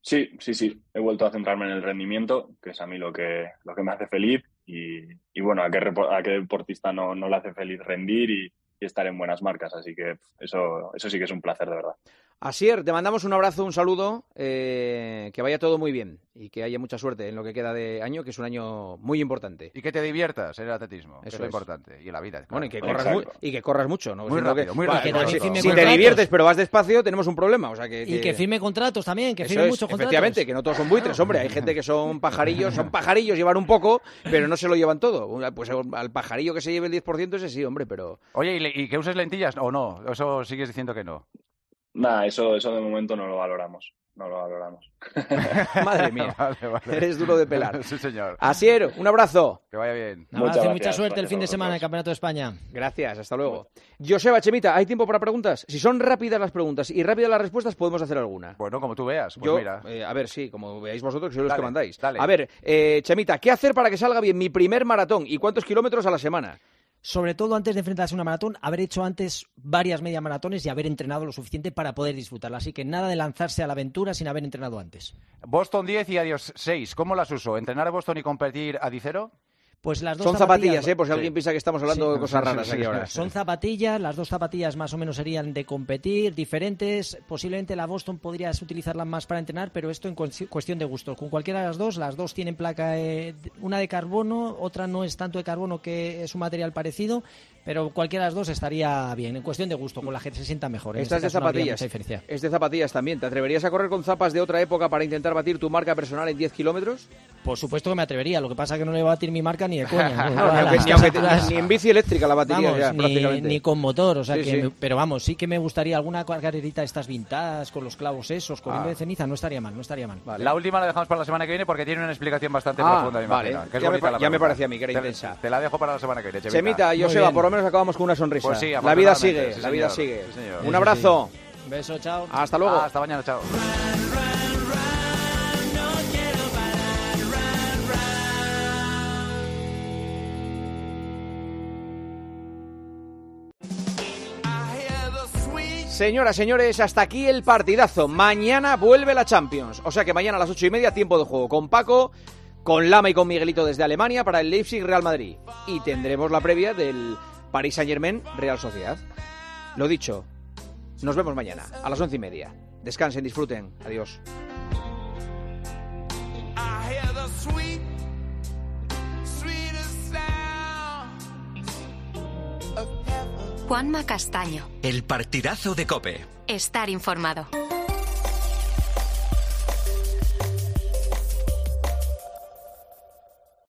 Sí, sí, sí. He vuelto a centrarme en el rendimiento, que es a mí lo que, lo que me hace feliz. Y, y bueno, a qué, a qué deportista no, no le hace feliz rendir y, y estar en buenas marcas. Así que eso, eso sí que es un placer, de verdad. Asier, te mandamos un abrazo, un saludo, eh, que vaya todo muy bien y que haya mucha suerte en lo que queda de año, que es un año muy importante. Y que te diviertas en el atletismo, que Eso es lo es. importante, y en la vida. Bueno, y que, corras y que corras mucho, ¿no? Muy Siendo rápido, que- muy Bueno, rápido. que si- te diviertes pero vas despacio, tenemos un problema. O sea, que, Y que firme contratos también, que Eso firme es, muchos contratos. Efectivamente, que no todos son buitres, hombre. Hay gente que son pajarillos, son pajarillos, llevan un poco, pero no se lo llevan todo. Pues al pajarillo que se lleve el 10%, ese sí, hombre, pero... Oye, ¿y, le- y que uses lentillas o no? Eso sigues diciendo que no. Nada, eso, eso de momento no lo valoramos. No lo valoramos. [laughs] Madre mía, Vale, vale. eres duro de pelar. [laughs] sí, señor. Asier, un abrazo. Que vaya bien. Un abrazo y mucha suerte el fin de semana en el Campeonato de España. Gracias, hasta luego. Joseba, Chemita, ¿hay tiempo para preguntas? Si son rápidas las preguntas y rápidas las respuestas, podemos hacer alguna. Bueno, como tú veas. Pues Yo, mira. eh, a ver, sí, como veáis vosotros, que sois los que mandáis. dale. A ver, eh, Chemita, ¿qué hacer para que salga bien mi primer maratón y cuántos kilómetros a la semana? Sobre todo antes de enfrentarse a una maratón, haber hecho antes varias media maratones y haber entrenado lo suficiente para poder disfrutarla. Así que nada de lanzarse a la aventura sin haber entrenado antes. Boston 10 y adiós 6. ¿Cómo las uso? ¿Entrenar a Boston y competir a Dicero? Pues las dos Son zapatillas, zapatillas, ¿eh? Por si alguien piensa que estamos hablando Sí. de cosas raras aquí ahora. Son zapatillas, las dos zapatillas más o menos serían de competir, diferentes. Posiblemente la Boston podrías utilizarla más para entrenar, pero esto en cues- cuestión de gusto. Con cualquiera de las dos, las dos tienen placa, eh, una de carbono, otra no es tanto de carbono que es un material parecido, pero cualquiera de las dos estaría bien. En cuestión de gusto, con la que se sienta mejor. En Estas este de no zapatillas. mucha diferencia. Es de zapatillas también. ¿Te atreverías a correr con zapas de otra época para intentar batir tu marca personal en 10 kilómetros? Por supuesto que me atrevería, lo que pasa es que no le va a batir mi marca ni de coña. [laughs] No, ni aunque- ni aunque te- ni en bici eléctrica la batería Vamos, ya, ni, prácticamente. ni con motor, o sea Sí, que sí. me- pero vamos, sí que me gustaría alguna carrerita de estas vintage con los clavos esos, con Ah. de ceniza, no estaría mal, no estaría mal. La última la dejamos para la semana que viene porque tiene una explicación bastante Ah, profunda, me vale. imagino, que es Ya me ya parecía a mí que era Te- intensa. Te la dejo para la semana que viene, Chemita. Chemita, Muy Joseba, por lo menos acabamos con una sonrisa. Pues sí, la vida sigue, sí, la vida sigue. Sí. Un Sí, sí, abrazo. Beso, chao. Hasta luego. Hasta mañana, chao. Señoras, señores, hasta aquí el partidazo. Mañana vuelve la Champions. O sea que mañana a las ocho y media, tiempo de juego con Paco, con Lama y con Miguelito desde Alemania para el Leipzig Real Madrid. Y tendremos la previa del Paris Saint Germain Real Sociedad. Lo dicho, nos vemos mañana a las once y media. Descansen, disfruten. Adiós. Juanma Castaño. El partidazo de Cope. Estar informado.